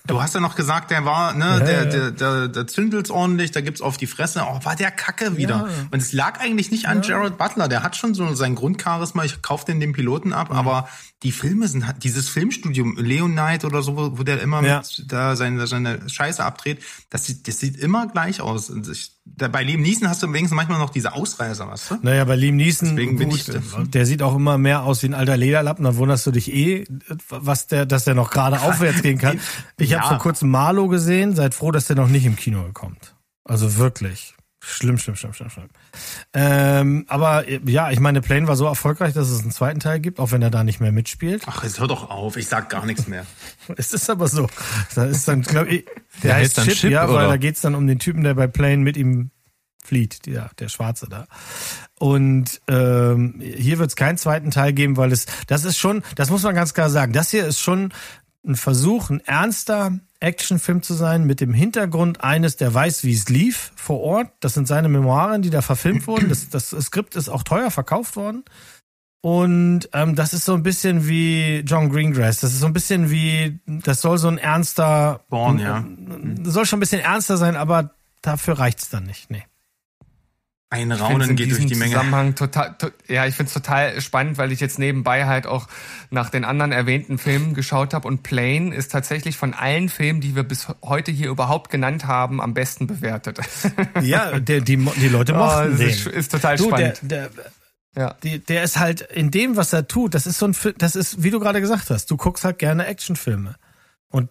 Du hast ja noch gesagt, der war, ne, Ja, der, ja. der, der, der zündelt's ordentlich, da gibt's auf die Fresse. Oh, war der Kacke wieder. Ja. Und es lag eigentlich nicht an Gerald Butler. Der hat schon so sein Grundcharisma. Ich kauf den dem Piloten ab, Mhm. aber die Filme sind dieses Filmstudium, Leonide oder so, wo, wo der immer Ja. mit da seine, seine Scheiße abdreht, das sieht, das sieht immer gleich aus. Ich, da, bei Liam Neeson hast du wenigstens manchmal noch diese Ausreißer, weißt du? Naja, bei Liam Neeson, gut, ich- der sieht auch immer mehr aus wie ein alter Lederlappen, dann wunderst du dich eh, was der, dass der noch gerade <laughs> aufwärts gehen kann. Ich habe Ja. vor kurzem Marlo gesehen, seid froh, dass der noch nicht im Kino kommt. Also wirklich. Schlimm, schlimm, schlimm, schlimm, schlimm. Ähm, aber ja, ich meine, Plane war so erfolgreich, dass es einen zweiten Teil gibt, auch wenn er da nicht mehr mitspielt. Ach, jetzt hör doch auf, ich sag gar nichts mehr. <laughs> Es ist aber so. Da ist dann, glaube ich, der, Der heißt heißt dann Chip, Chip, ja, weil oder? da geht's dann um den Typen, der bei Plane mit ihm flieht, der, der Schwarze da. Und ähm, hier wird's keinen zweiten Teil geben, weil es, das ist schon, das muss man ganz klar sagen, das hier ist schon ein Versuch, ein ernster Actionfilm zu sein, mit dem Hintergrund eines, der weiß, wie es lief vor Ort. Das sind seine Memoiren, die da verfilmt wurden. Das, das Skript ist auch teuer verkauft worden. Und ähm, das ist so ein bisschen wie John Greengrass. Das ist so ein bisschen wie, das soll so ein ernster, Born, ja. Soll schon ein bisschen ernster sein, aber dafür reicht's dann nicht. Nee. Ein Raunen geht durch die Menge. Zusammenhang total, to, ja, ich find's total spannend, weil ich jetzt nebenbei halt auch nach den anderen erwähnten Filmen geschaut habe und Plane ist tatsächlich von allen Filmen, die wir bis heute hier überhaupt genannt haben, am besten bewertet. <laughs> Ja, der, die, die Leute mochten Oh, den. ist, ist total du, der, spannend. der, ja. die, der ist halt in dem, was er tut, das ist so ein Film, das ist, wie du gerade gesagt hast, du guckst halt gerne Actionfilme. Und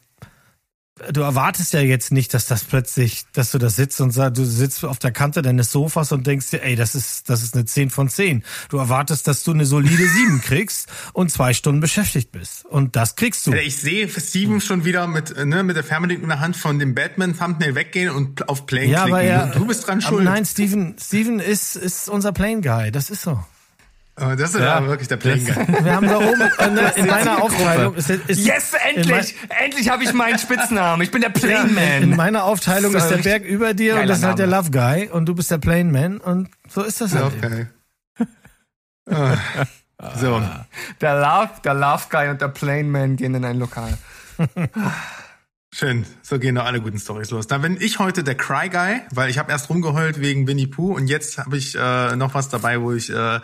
du erwartest ja jetzt nicht, dass das plötzlich, dass du da sitzt und sagst, du sitzt auf der Kante deines Sofas und denkst dir, ey, das ist, das ist eine 10 von 10. Du erwartest, dass du eine solide 7 <laughs> kriegst und zwei Stunden beschäftigt bist. Und das kriegst du. Ich sehe Steven schon wieder mit, ne, mit der Fernbedienung in der Hand von dem Batman-Thumbnail weggehen und auf Play Ja, klicken. aber ja. du bist dran schuld. Nein, Steven, Steven ist, ist unser Plane Guy. Das ist so. Äh, das ist ja, wirklich der Play Guy. Wir haben da oben äh, ne, in meiner Aufteilung ist, ist Yes, endlich! endlich habe ich meinen Spitznamen. Ich bin der Ja, Plane in Man. meiner Aufteilung ist der Berg über dir und das ist halt der. Love Guy und du bist der Plain Man und so ist das halt. eben. Okay. Äh, <laughs> so. Der Love, der Love Guy und der Plane Man gehen in ein Lokal. <laughs> Schön, so gehen doch alle guten Stories los. Dann bin ich heute der Cry Guy, weil ich habe erst rumgeheult wegen Winnie Pooh und jetzt habe ich äh, noch was dabei, wo ich äh,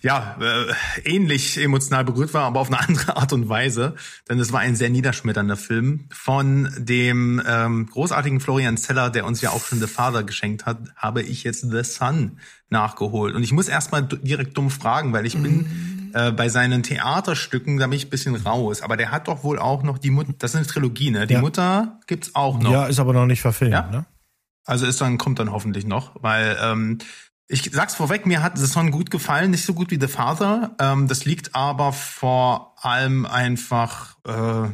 ja äh, ähnlich emotional berührt war, aber auf eine <laughs> andere Art und Weise. Denn es war ein sehr niederschmetternder Film von dem ähm, großartigen Florian Zeller, der uns ja auch schon The Father geschenkt hat, habe ich jetzt The Sun nachgeholt. Und ich muss erstmal direkt dumm fragen, weil ich bin äh, bei seinen Theaterstücken, da bin ich ein bisschen raus. Aber der hat doch wohl auch noch die Mutter, das ist eine Trilogie, ne? Die Ja. Mutter gibt's auch noch. Ja, ist aber noch nicht verfilmt. Ja? Ne? Also ist dann, kommt dann hoffentlich noch, weil ähm, ich sag's vorweg, mir hat The Son gut gefallen, nicht so gut wie The Father. Ähm, das liegt aber vor allem einfach, äh,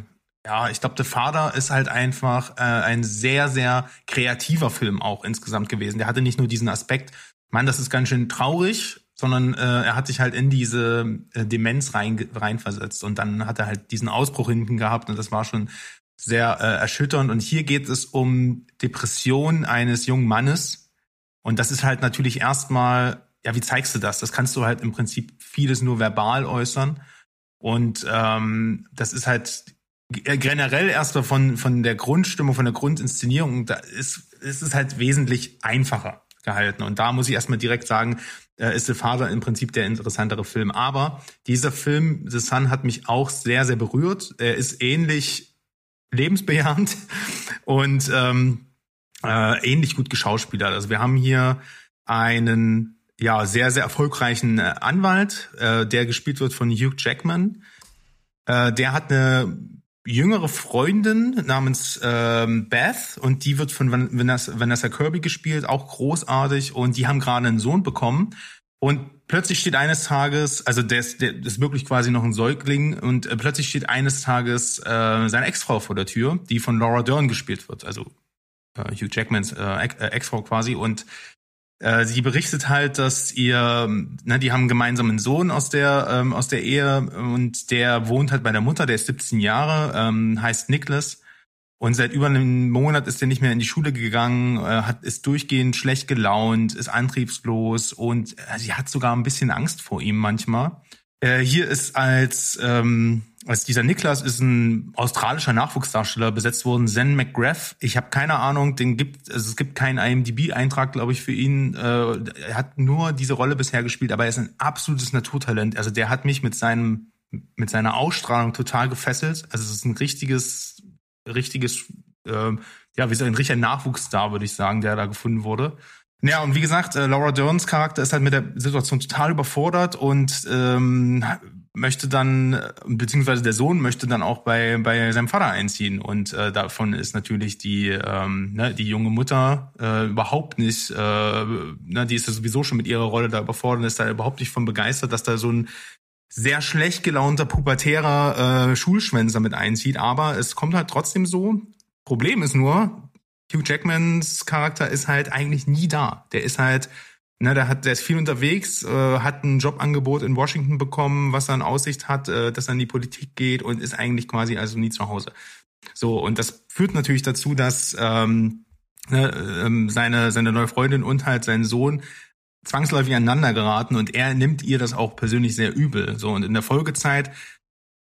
ja, ich glaube, The Father ist halt einfach äh, ein sehr, sehr kreativer Film auch insgesamt gewesen. Der hatte nicht nur diesen Aspekt, Mann, das ist ganz schön traurig, sondern äh, er hat sich halt in diese äh, Demenz rein, reinversetzt und dann hat er halt diesen Ausbruch hinten gehabt und das war schon sehr äh, erschütternd. Und hier geht es um Depression eines jungen Mannes. Und das ist halt natürlich erstmal, ja, wie zeigst du das? Das kannst du halt im Prinzip vieles nur verbal äußern. Und ähm, das ist halt g- generell erstmal von, von der Grundstimmung, von der Grundinszenierung, da ist, ist es halt wesentlich einfacher gehalten. Und da muss ich erstmal direkt sagen, äh, ist The Father im Prinzip der interessantere Film. Aber dieser Film, The Sun, hat mich auch sehr, sehr berührt. Er ist ähnlich lebensbejahend und ähm, äh, ähnlich gut geschauspielert. Also wir haben hier einen ja sehr sehr erfolgreichen äh, Anwalt, äh, der gespielt wird von Hugh Jackman. Äh, der hat eine jüngere Freundin namens ähm, Beth und die wird von Van- Vanessa, Vanessa Kirby gespielt, auch großartig und die haben gerade einen Sohn bekommen und plötzlich steht eines Tages, also der ist, der ist wirklich quasi noch ein Säugling und äh, plötzlich steht eines Tages äh, seine Ex-Frau vor der Tür, die von Laura Dern gespielt wird, also Hugh Jackmans äh, äh, Ex-Frau quasi und Äh, sie berichtet halt, dass ihr, ne, die haben einen gemeinsamen Sohn aus der ähm, aus der Ehe und der wohnt halt bei der Mutter, der ist 17 Jahre, ähm, heißt Niklas. Und seit über einem Monat ist er nicht mehr in die Schule gegangen, äh, hat ist durchgehend schlecht gelaunt, ist antriebslos und äh, sie hat sogar ein bisschen Angst vor ihm manchmal. Äh, hier ist als ähm, als dieser Niklas ist ein australischer Nachwuchsdarsteller besetzt worden, Zen McGrath. Ich habe keine Ahnung, den gibt also es gibt keinen IMDb-Eintrag, glaube ich, für ihn. Äh, er hat nur diese Rolle bisher gespielt, aber er ist ein absolutes Naturtalent. Also der hat mich mit seinem mit seiner Ausstrahlung total gefesselt. Also es ist ein richtiges richtiges äh, ja wie so ein richtiger Nachwuchsstar, würde ich sagen, der da gefunden wurde. Ja, und wie gesagt, äh, Laura Derns Charakter ist halt mit der Situation total überfordert und ähm, möchte dann, beziehungsweise der Sohn möchte dann auch bei, bei seinem Vater einziehen. Und äh, davon ist natürlich die, ähm, ne, die junge Mutter äh, überhaupt nicht, äh, ne, die ist ja sowieso schon mit ihrer Rolle da überfordert, ist da überhaupt nicht von begeistert, dass da so ein sehr schlecht gelaunter pubertärer äh, Schulschwänzer mit einzieht. Aber es kommt halt trotzdem so. Problem ist nur, Hugh Jackmans Charakter ist halt eigentlich nie da. Der ist halt, ne, der hat, der ist viel unterwegs, äh, hat ein Jobangebot in Washington bekommen, was er in Aussicht hat, äh, dass er in die Politik geht und ist eigentlich quasi also nie zu Hause. So, und das führt natürlich dazu, dass ähm, ne, ähm, seine, seine neue Freundin und halt sein Sohn zwangsläufig aneinander geraten und er nimmt ihr das auch persönlich sehr übel. So, und in der Folgezeit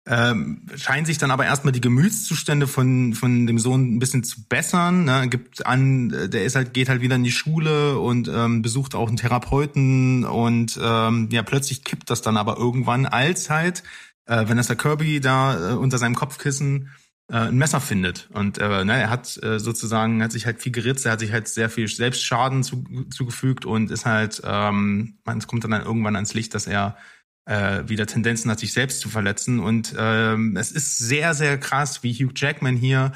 ähm, scheinen sich dann aber erstmal die Gemütszustände von von dem Sohn ein bisschen zu bessern. Ne? Gibt an, der ist halt geht halt wieder in die Schule und ähm, besucht auch einen Therapeuten und ähm, ja plötzlich kippt das dann aber irgendwann als halt äh, wenn das der Kirby da äh, unter seinem Kopfkissen äh, ein Messer findet und äh, ne, er hat äh, sozusagen hat sich halt viel geritzt, er hat sich halt sehr viel Selbstschaden zu, zugefügt und ist halt ähm, man es kommt dann irgendwann ans Licht, dass er äh, wieder Tendenzen hat, sich selbst zu verletzen. Und ähm, es ist sehr, sehr krass, wie Hugh Jackman hier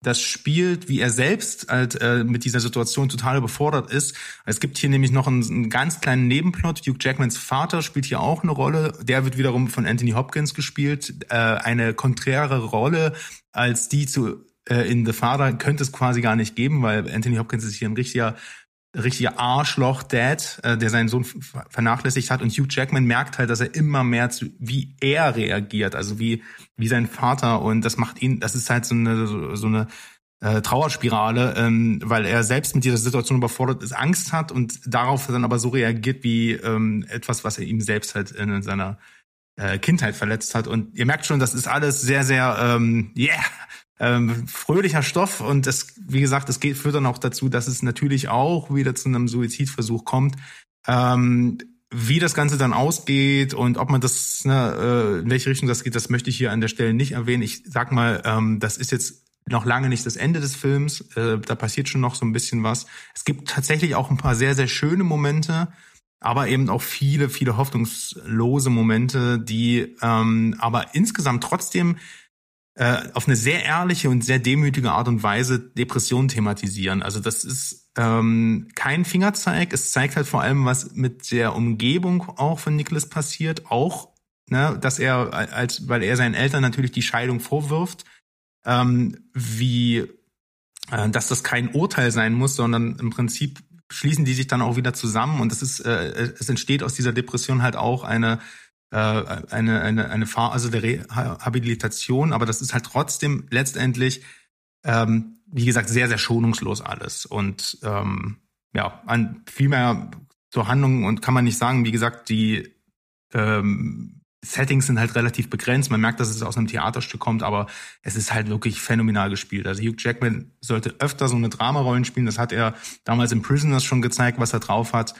das spielt, wie er selbst halt äh, mit dieser Situation total überfordert ist. Es gibt hier nämlich noch einen, einen, ganz kleinen Nebenplot. Hugh Jackmans Vater spielt hier auch eine Rolle. Der wird wiederum von Anthony Hopkins gespielt. Äh, eine konträre Rolle als die zu äh, in The Father könnte es quasi gar nicht geben, weil Anthony Hopkins ist hier ein richtiger richtiger Arschloch-Dad, äh, der seinen Sohn vernachlässigt hat. Und Hugh Jackman merkt halt, dass er immer mehr zu, wie er reagiert, also wie, wie sein Vater. Und das macht ihn, das ist halt so eine, so, eine äh, Trauerspirale, ähm, weil er selbst mit dieser Situation überfordert ist, Angst hat und darauf dann aber so reagiert wie ähm, etwas, was er ihm selbst halt in seiner äh, Kindheit verletzt hat. Und ihr merkt schon, das ist alles sehr, sehr, ähm, yeah, ähm, fröhlicher Stoff und das, wie gesagt, es geht, führt dann auch dazu, dass es natürlich auch wieder zu einem Suizidversuch kommt. Ähm, wie das Ganze dann ausgeht und ob man das, ne, äh, in welche Richtung das geht, das möchte ich hier an der Stelle nicht erwähnen. Ich sag mal, ähm, das ist jetzt noch lange nicht das Ende des Films. Äh, da passiert schon noch so ein bisschen was. Es gibt tatsächlich auch ein paar sehr, sehr schöne Momente, aber eben auch viele, viele hoffnungslose Momente, die ähm, aber insgesamt trotzdem äh, auf eine sehr ehrliche und sehr demütige Art und Weise Depressionen thematisieren. Also das ist ähm, kein Fingerzeig. Es zeigt halt vor allem, was mit der Umgebung auch von Nicholas passiert. Auch, ne, dass er als, weil er seinen Eltern natürlich die Scheidung vorwirft, ähm, wie, äh, dass das kein Urteil sein muss, sondern im Prinzip schließen die sich dann auch wieder zusammen und es ist, äh, es entsteht aus dieser Depression halt auch eine eine, eine, eine Phase der Rehabilitation, aber das ist halt trotzdem letztendlich, ähm, wie gesagt, sehr, sehr schonungslos alles. Und ähm, ja, an viel mehr zur Handlung und kann man nicht sagen, wie gesagt, die ähm, Settings sind halt relativ begrenzt. Man merkt, dass es aus einem Theaterstück kommt, aber es ist halt wirklich phänomenal gespielt. Also Hugh Jackman sollte öfter so eine Dramarollen spielen. Das hat er damals in Prisoners schon gezeigt, was er drauf hat.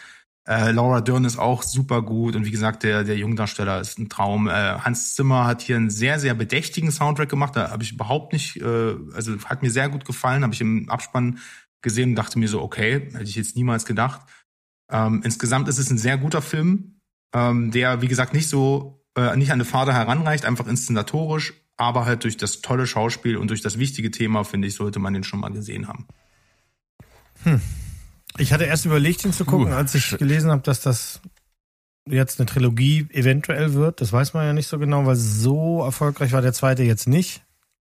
Äh, Laura Dern ist auch super gut und wie gesagt, der, der Jungdarsteller ist ein Traum. Äh, Hans Zimmer hat hier einen sehr, sehr bedächtigen Soundtrack gemacht. Da habe ich überhaupt nicht, äh, also hat mir sehr gut gefallen, habe ich im Abspann gesehen und dachte mir so, okay, hätte ich jetzt niemals gedacht. Ähm, insgesamt ist es ein sehr guter Film, ähm, der, wie gesagt, nicht so, äh, nicht an eine Vater heranreicht, einfach inszenatorisch, aber halt durch das tolle Schauspiel und durch das wichtige Thema, finde ich, sollte man den schon mal gesehen haben. Hm. Ich hatte erst überlegt, ihn zu gucken, uh, als ich gelesen habe, dass das jetzt eine Trilogie eventuell wird. Das weiß man ja nicht so genau, weil so erfolgreich war der zweite jetzt nicht.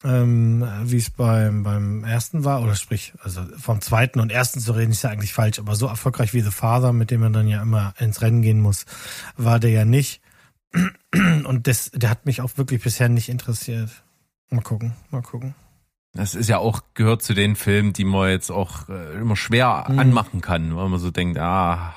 ähm, wie es beim, beim ersten war, oder sprich, also vom zweiten und ersten zu reden ist ja eigentlich falsch, aber so erfolgreich wie The Father, mit dem man dann ja immer ins Rennen gehen muss, war der ja nicht. Und das, der hat mich auch wirklich bisher nicht interessiert. Mal gucken, mal gucken. Das ist ja auch, gehört zu den Filmen, die man jetzt auch äh, immer schwer Mhm. anmachen kann, weil man so denkt, ah,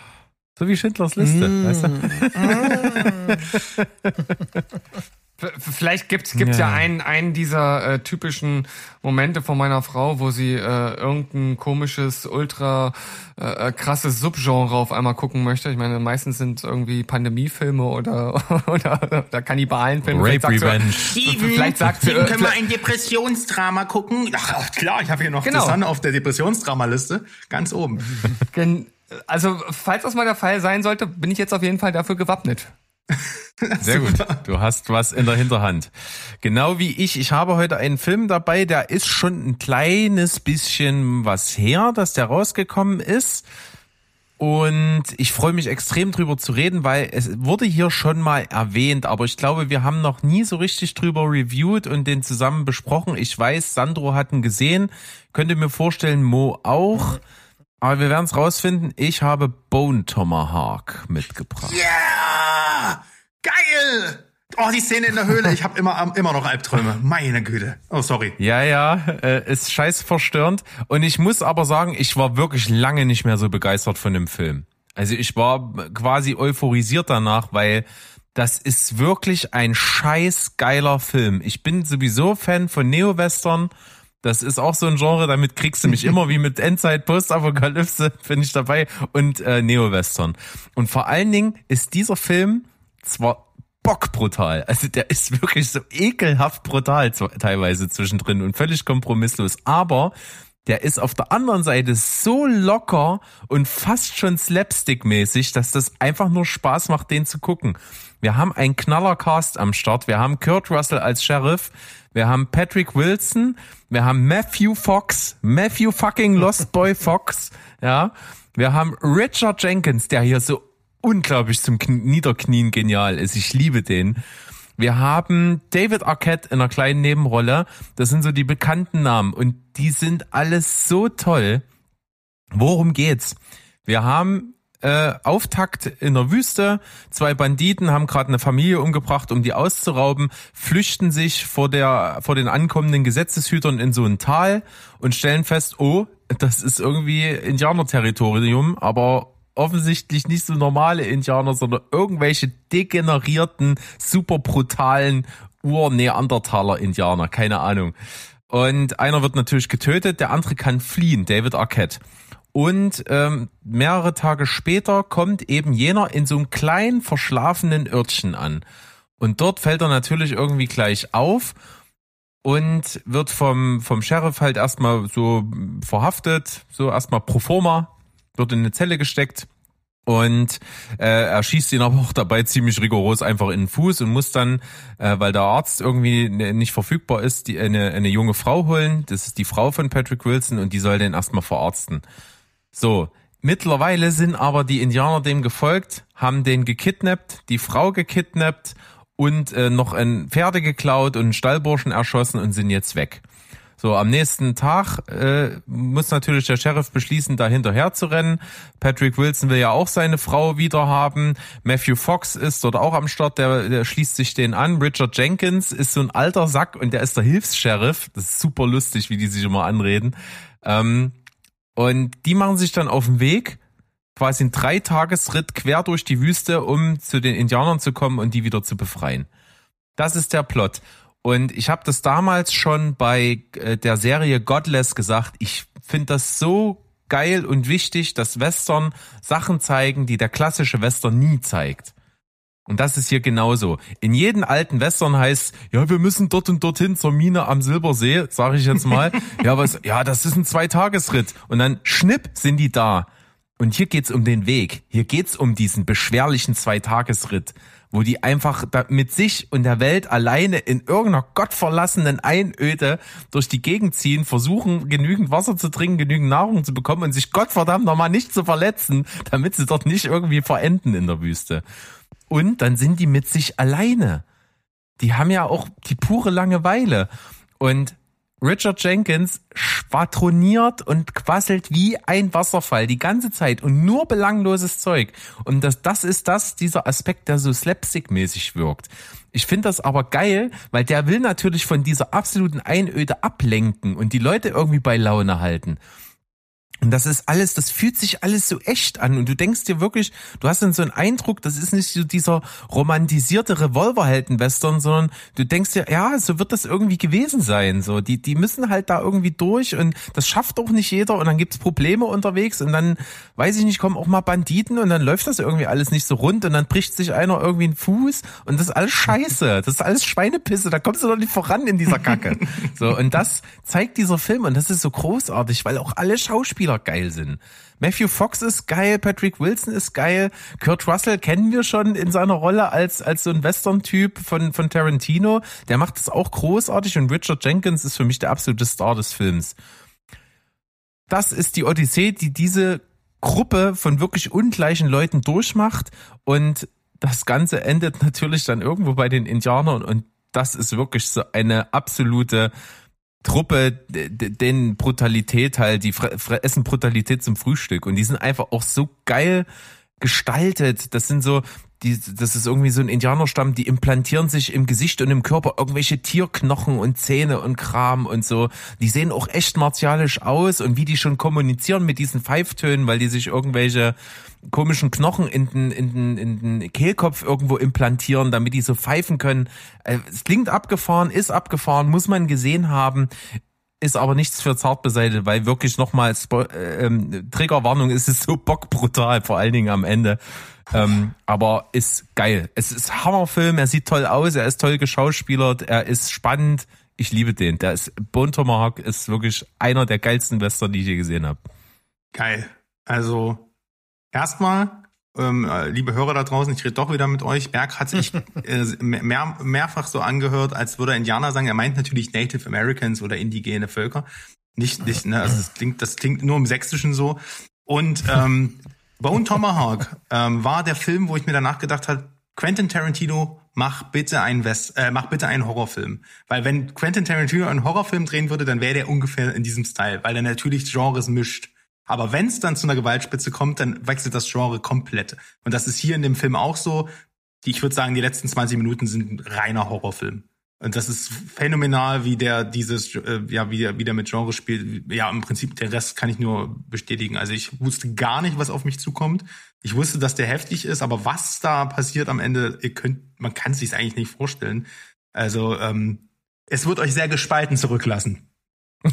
so wie Schindlers Liste, Mhm. weißt du? V- <laughs> <laughs> Vielleicht gibt's gibt's ja, Ja. einen, einen dieser äh, typischen Momente von meiner Frau, wo sie äh, irgendein komisches, ultra äh, äh, krasses Subgenre auf einmal gucken möchte. Ich meine, meistens sind irgendwie Pandemiefilme oder <laughs> oder, oder Kannibalenfilme. Rape Vielleicht sagt Revenge. Sie, vielleicht sagt sie, können wir ein Depressionsdrama gucken? Ach, klar, ich habe hier noch Genau. The Sun auf der Depressionsdramaliste. Ganz oben. gen- also falls das mal der Fall sein sollte, bin ich jetzt auf jeden Fall dafür gewappnet. <laughs> <laughs> Sehr gut. Du hast was in der Hinterhand. Genau wie ich. Ich habe heute einen Film dabei, der ist schon ein kleines bisschen was her, dass der rausgekommen ist. Und ich freue mich extrem drüber zu reden, weil es wurde hier schon mal erwähnt, aber ich glaube, wir haben noch nie so richtig drüber reviewed und den zusammen besprochen. Ich weiß, Sandro hat ihn gesehen, könnte mir vorstellen, Mo auch. Aber wir werden es rausfinden. Ich habe Bone Tomahawk mitgebracht. Yeah! Geil! Oh, die Szene in der Höhle. Ich habe immer, immer noch Albträume. Meine Güte. Oh, sorry. Ja, ja, äh, ist scheiß verstörend. Und ich muss aber sagen, ich war wirklich lange nicht mehr so begeistert von dem Film. Also ich war quasi euphorisiert danach, weil das ist wirklich ein scheiß geiler Film. Ich bin sowieso Fan von Neo-Western. Das ist auch so ein Genre, damit kriegst du mich <laughs> immer wie mit Endzeit, Postapokalypse, bin ich dabei und äh, Neo-Western. Und vor allen Dingen ist dieser Film zwar bockbrutal, also der ist wirklich so ekelhaft brutal teilweise zwischendrin und völlig kompromisslos, aber der ist auf der anderen Seite so locker und fast schon slapstick-mäßig, dass das einfach nur Spaß macht, den zu gucken. Wir haben einen Knallercast am Start. Wir haben Kurt Russell als Sheriff. Wir haben Patrick Wilson. Wir haben Matthew Fox. Matthew fucking Lost Boy Fox. Ja. Wir haben Richard Jenkins, der hier so unglaublich zum Kn Niederknien genial ist. Ich liebe den. Wir haben David Arquette in einer kleinen Nebenrolle. Das sind so die bekannten Namen und die sind alles so toll. Worum geht's? Wir haben äh, Auftakt in der Wüste. Zwei Banditen haben gerade eine Familie umgebracht, um die auszurauben, flüchten sich vor der vor den ankommenden Gesetzeshütern in so ein Tal und stellen fest, oh, das ist irgendwie Indianerterritorium, aber offensichtlich nicht so normale Indianer, sondern irgendwelche degenerierten, super brutalen Ur-Neandertaler-Indianer, keine Ahnung. Und einer wird natürlich getötet, der andere kann fliehen, David Arquette. Und ähm, mehrere Tage später kommt eben jener in so einem kleinen verschlafenen Örtchen an. Und dort fällt er natürlich irgendwie gleich auf und wird vom, vom Sheriff halt erstmal so verhaftet, so erstmal pro forma, wird in eine Zelle gesteckt und äh, er schießt ihn aber auch dabei ziemlich rigoros einfach in den Fuß und muss dann, äh, weil der Arzt irgendwie ne- nicht verfügbar ist, die, eine, eine junge Frau holen. Das ist die Frau von Patrick Wilson und die soll den erstmal verarzten. So, mittlerweile sind aber die Indianer dem gefolgt, haben den gekidnappt, die Frau gekidnappt und äh, noch ein Pferde geklaut und einen Stallburschen erschossen und sind jetzt weg. So, am nächsten Tag äh, muss natürlich der Sheriff beschließen, da hinterher zu rennen. Patrick Wilson will ja auch seine Frau wieder haben. Matthew Fox ist dort auch am Start, der, der schließt sich den an. Richard Jenkins ist so ein alter Sack und der ist der Hilfs-Sheriff. Das ist super lustig, wie die sich immer anreden. Ähm, und die machen sich dann auf den Weg, quasi einen Dreitagesritt quer durch die Wüste, um zu den Indianern zu kommen und die wieder zu befreien. Das ist der Plot. Und ich habe das damals schon bei äh, der Serie Godless gesagt. Ich finde das so geil und wichtig, dass Western Sachen zeigen, die der klassische Western nie zeigt. Und das ist hier genauso. In jedem alten Western heißt, ja, wir müssen dort und dorthin zur Mine am Silbersee, sage ich jetzt mal. <laughs> ja, was, ja, das ist ein Zweitagesritt. Und dann schnipp sind die da. Und hier geht's um den Weg. Hier geht's um diesen beschwerlichen Zweitagesritt, wo die einfach mit sich und der Welt alleine in irgendeiner gottverlassenen Einöde durch die Gegend ziehen, versuchen genügend Wasser zu trinken, genügend Nahrung zu bekommen und sich Gottverdammt nochmal nicht zu verletzen, damit sie dort nicht irgendwie verenden in der Wüste. Und dann sind die mit sich alleine. Die haben ja auch die pure Langeweile. Und Richard Jenkins schwadroniert und quasselt wie ein Wasserfall die ganze Zeit und nur belangloses Zeug. Und das, das ist das, dieser Aspekt, der so slapstick-mäßig wirkt. Ich finde das aber geil, weil der will natürlich von dieser absoluten Einöde ablenken und die Leute irgendwie bei Laune halten. Und das ist alles, das fühlt sich alles so echt an. Und du denkst dir wirklich, du hast dann so einen Eindruck, das ist nicht so dieser romantisierte Revolverhelden-Western, sondern du denkst dir, ja, so wird das irgendwie gewesen sein. So, die, die müssen halt da irgendwie durch und das schafft auch nicht jeder und dann gibt's Probleme unterwegs und dann, weiß ich nicht, kommen auch mal Banditen und dann läuft das irgendwie alles nicht so rund und dann bricht sich einer irgendwie einen Fuß und das ist alles scheiße. Das ist alles Schweinepisse, da kommst du doch nicht voran in dieser Kacke. <laughs> So, und das zeigt dieser Film und das ist so großartig, weil auch alle Schauspieler geil sind. Matthew Fox ist geil, Patrick Wilson ist geil, Kurt Russell kennen wir schon in seiner Rolle als, als so ein Western-Typ von, von Tarantino. Der macht das auch großartig und Richard Jenkins ist für mich der absolute Star des Films. Das ist die Odyssee, die diese Gruppe von wirklich ungleichen Leuten durchmacht und das Ganze endet natürlich dann irgendwo bei den Indianern und das ist wirklich so eine absolute Truppe, den Brutalität halt, die essen Brutalität zum Frühstück und die sind einfach auch so geil gestaltet. Das sind so, die, das ist irgendwie so ein Indianerstamm, die implantieren sich im Gesicht und im Körper irgendwelche Tierknochen und Zähne und Kram und so. Die sehen auch echt martialisch aus und wie die schon kommunizieren mit diesen Pfeiftönen, weil die sich irgendwelche komischen Knochen in den, in den, in den Kehlkopf irgendwo implantieren, damit die so pfeifen können. Äh, Es klingt abgefahren, ist abgefahren, muss man gesehen haben ist aber nichts für Zartbeseite, weil wirklich nochmal äh, ähm, Triggerwarnung ist es so bockbrutal, vor allen Dingen am Ende. Ähm, aber ist geil. Es ist Hammerfilm, er sieht toll aus, er ist toll geschauspielert, er ist spannend. Ich liebe den. Der ist Bone Tomahawk ist wirklich einer der geilsten Western, die ich je gesehen habe. Geil. Also erstmal, ähm, äh, liebe Hörer da draußen, ich rede doch wieder mit euch. Berg hat sich <laughs> äh, mehr, mehrfach so angehört, als würde er Indianer sagen. Er meint natürlich Native Americans oder indigene Völker. Nicht, nicht, ne, also das klingt, das klingt nur im Sächsischen so. Und ähm, <laughs> Bone Tomahawk ähm, war der Film, wo ich mir danach gedacht habe, Quentin Tarantino, mach bitte einen West, äh, mach bitte einen Horrorfilm. Weil wenn Quentin Tarantino einen Horrorfilm drehen würde, dann wäre der ungefähr in diesem Style, weil er natürlich Genres mischt. Aber wenn es dann zu einer Gewaltspitze kommt, dann wechselt das Genre komplett. Und das ist hier in dem Film auch so. Ich würde sagen, die letzten 20 Minuten sind ein reiner Horrorfilm. Und das ist phänomenal, wie der dieses, äh, ja, wie der, wie der mit Genre spielt. Ja, im Prinzip, den Rest kann ich nur bestätigen. Also ich wusste gar nicht, was auf mich zukommt. Ich wusste, dass der heftig ist, aber was da passiert am Ende, ihr könnt, man kann es sich eigentlich nicht vorstellen. Also, ähm, es wird euch sehr gespalten zurücklassen. <laughs>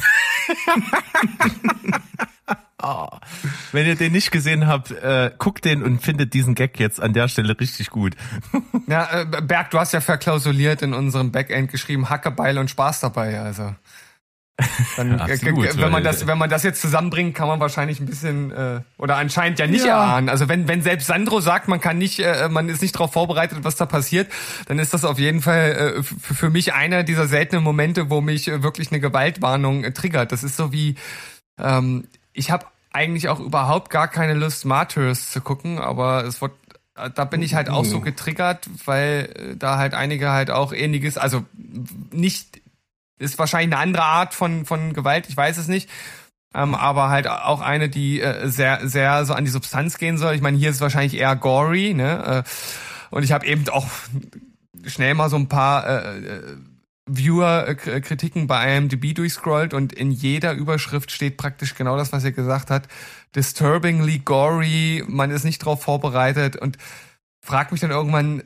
Wenn ihr den nicht gesehen habt, äh, guckt den und findet diesen Gag jetzt an der Stelle richtig gut. <laughs> Ja, äh, Berg, du hast ja verklausuliert in unserem Backend geschrieben, Hackebeil und Spaß dabei, also. Dann, Ja, äh, absolut, wenn man das, wenn man das jetzt zusammenbringt, kann man wahrscheinlich ein bisschen äh, oder anscheinend ja nicht Ja. erahnen. Also wenn wenn selbst Sandro sagt, man kann nicht, äh, man ist nicht darauf vorbereitet, was da passiert, dann ist das auf jeden Fall äh, für mich einer dieser seltenen Momente, wo mich äh, wirklich eine Gewaltwarnung äh, triggert. Das ist so wie ähm, ich habe eigentlich auch überhaupt gar keine Lust, Martyrs zu gucken, aber es wird da bin ich halt auch so getriggert, weil äh, da halt einige halt auch ähnliches, also nicht, ist wahrscheinlich eine andere Art von, von Gewalt, ich weiß es nicht, ähm, aber halt auch eine, die äh, sehr, sehr so an die Substanz gehen soll. Ich meine, hier ist es wahrscheinlich eher gory, ne? Äh, und ich habe eben auch schnell mal so ein paar äh, äh, Viewer-Kritiken bei IMDb durchscrollt und in jeder Überschrift steht praktisch genau das, was er gesagt hat. Disturbingly gory, man ist nicht drauf vorbereitet und frag mich dann irgendwann,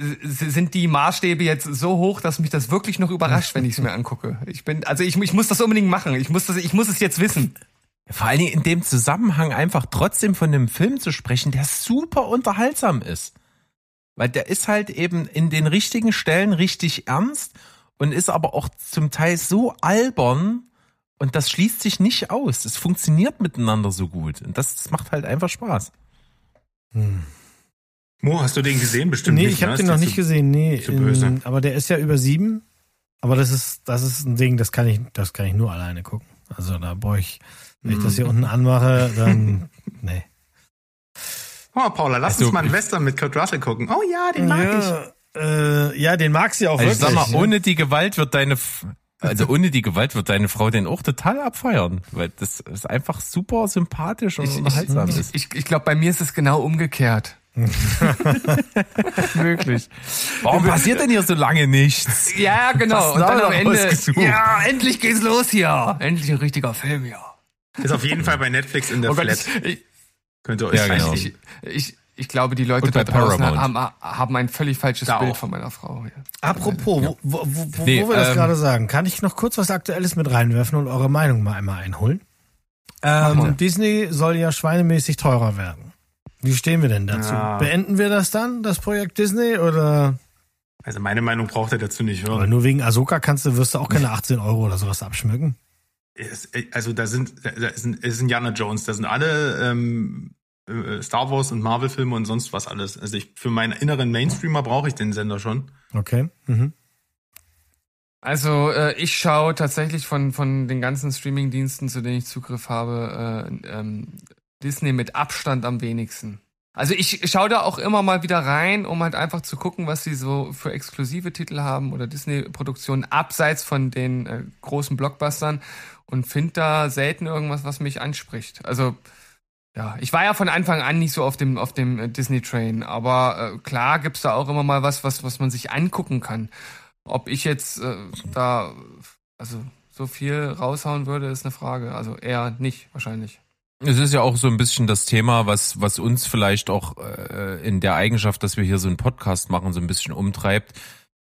sind die Maßstäbe jetzt so hoch, dass mich das wirklich noch überrascht, wenn ich es mir angucke? Ich bin, also ich, ich muss das unbedingt machen. Ich muss das, ich muss es jetzt wissen. Vor allen Dingen in dem Zusammenhang einfach trotzdem von einem Film zu sprechen, der super unterhaltsam ist. Weil der ist halt eben in den richtigen Stellen richtig ernst und ist aber auch zum Teil so albern und das schließt sich nicht aus. Es funktioniert miteinander so gut und das, das macht halt einfach Spaß. Mo, hast du den gesehen? Bestimmt nee, nicht. ich habe ne? den noch nicht zu- gesehen. Nee, zu böse. in, aber der ist ja über sieben. Aber das ist, das ist ein Ding, das kann ich, das kann ich nur alleine gucken. Also da brauche ich, wenn ich das hier unten anmache, dann, <laughs> nee. Oh, Paula, lass Also, uns mal einen Western mit Kurt Russell gucken. Oh ja, den mag ich. Ja, äh, ja, den mag sie auch Also ich wirklich. sag mal, ne? ohne die Gewalt wird deine, F- also ohne die Gewalt wird deine Frau den auch total abfeiern, weil das ist einfach super sympathisch und unterhaltsam Ich, ist. ich, ich glaube, bei mir ist es genau umgekehrt. <laughs> Möglich. Warum passiert denn hier so lange nichts? Ja, genau. Und dann da am Ende, ja, endlich geht's los hier. Endlich ein richtiger Film hier. Ist auf jeden Fall bei Netflix in der Oh Gott, Flat. ich, Könnt ihr euch Ja, genau. ich, ich, ich glaube, die Leute da draußen Paramount. haben, haben ein völlig falsches Da Bild auch. von meiner Frau. Hier. Apropos, wo, wo, wo, wo Nee, wir das ähm, gerade sagen, kann ich noch kurz was Aktuelles mit reinwerfen und eure Meinung mal einmal einholen? Ähm. Disney soll ja schweinemäßig teurer werden. Wie stehen wir denn dazu? Ja. Beenden wir das dann, das Projekt Disney, oder? Also meine Meinung braucht ihr dazu nicht Aber hören. nur wegen Ahsoka kannst du, wirst du auch keine 18 Euro oder sowas abschmücken. Es, also da sind, da sind, es ist Indiana Jones, da sind alle ähm, äh, Star Wars und Marvel-Filme und sonst was alles. Also ich, für meinen inneren Mainstreamer brauche ich den Sender schon. Okay. Mhm. Also äh, ich schaue tatsächlich von, von den ganzen Streaming-Diensten, zu denen ich Zugriff habe, äh, ähm, Disney mit Abstand am wenigsten. Also ich schaue da auch immer mal wieder rein, um halt einfach zu gucken, was sie so für exklusive Titel haben oder Disney-Produktionen abseits von den äh, großen Blockbustern und finde da selten irgendwas, was mich anspricht. Also ja, ich war ja von Anfang an nicht so auf dem auf dem äh, Disney-Train, aber äh, klar gibt's da auch immer mal was, was was man sich angucken kann. Ob ich jetzt äh, da also so viel raushauen würde, ist eine Frage. Also eher nicht wahrscheinlich. Es ist ja auch so ein bisschen das Thema, was, was uns vielleicht auch äh, in der Eigenschaft, dass wir hier so einen Podcast machen, so ein bisschen umtreibt.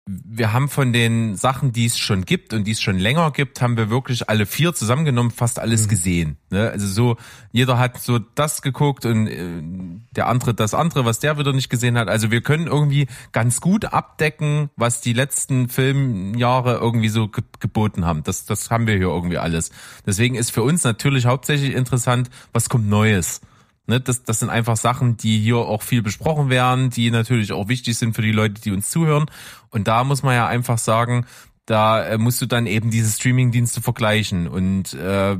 Wir haben von den Sachen, die es schon gibt und die es schon länger gibt, haben wir wirklich alle vier zusammengenommen fast alles gesehen. Ne? Also so, jeder hat so das geguckt und äh, der andere das andere, was der wieder nicht gesehen hat. Also wir können irgendwie ganz gut abdecken, was die letzten Filmjahre irgendwie so ge geboten haben. Das, das haben wir hier irgendwie alles. Deswegen ist für uns natürlich hauptsächlich interessant, was kommt Neues. Ne, das, das sind einfach Sachen, die hier auch viel besprochen werden, die natürlich auch wichtig sind für die Leute, die uns zuhören. Und da muss man ja einfach sagen, da äh, musst du dann eben diese Streamingdienste vergleichen. Und äh,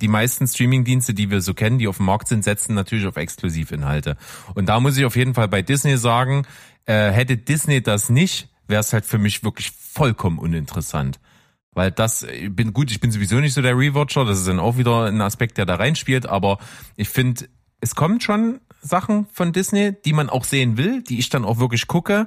die meisten Streamingdienste, die wir so kennen, die auf dem Markt sind, setzen natürlich auf Exklusivinhalte. Und da muss ich auf jeden Fall bei Disney sagen, äh, hätte Disney das nicht, wäre es halt für mich wirklich vollkommen uninteressant. Weil das, ich bin gut, ich bin sowieso nicht so der Rewatcher, das ist dann auch wieder ein Aspekt, der da reinspielt, aber ich finde, es kommen schon Sachen von Disney, die man auch sehen will, die ich dann auch wirklich gucke,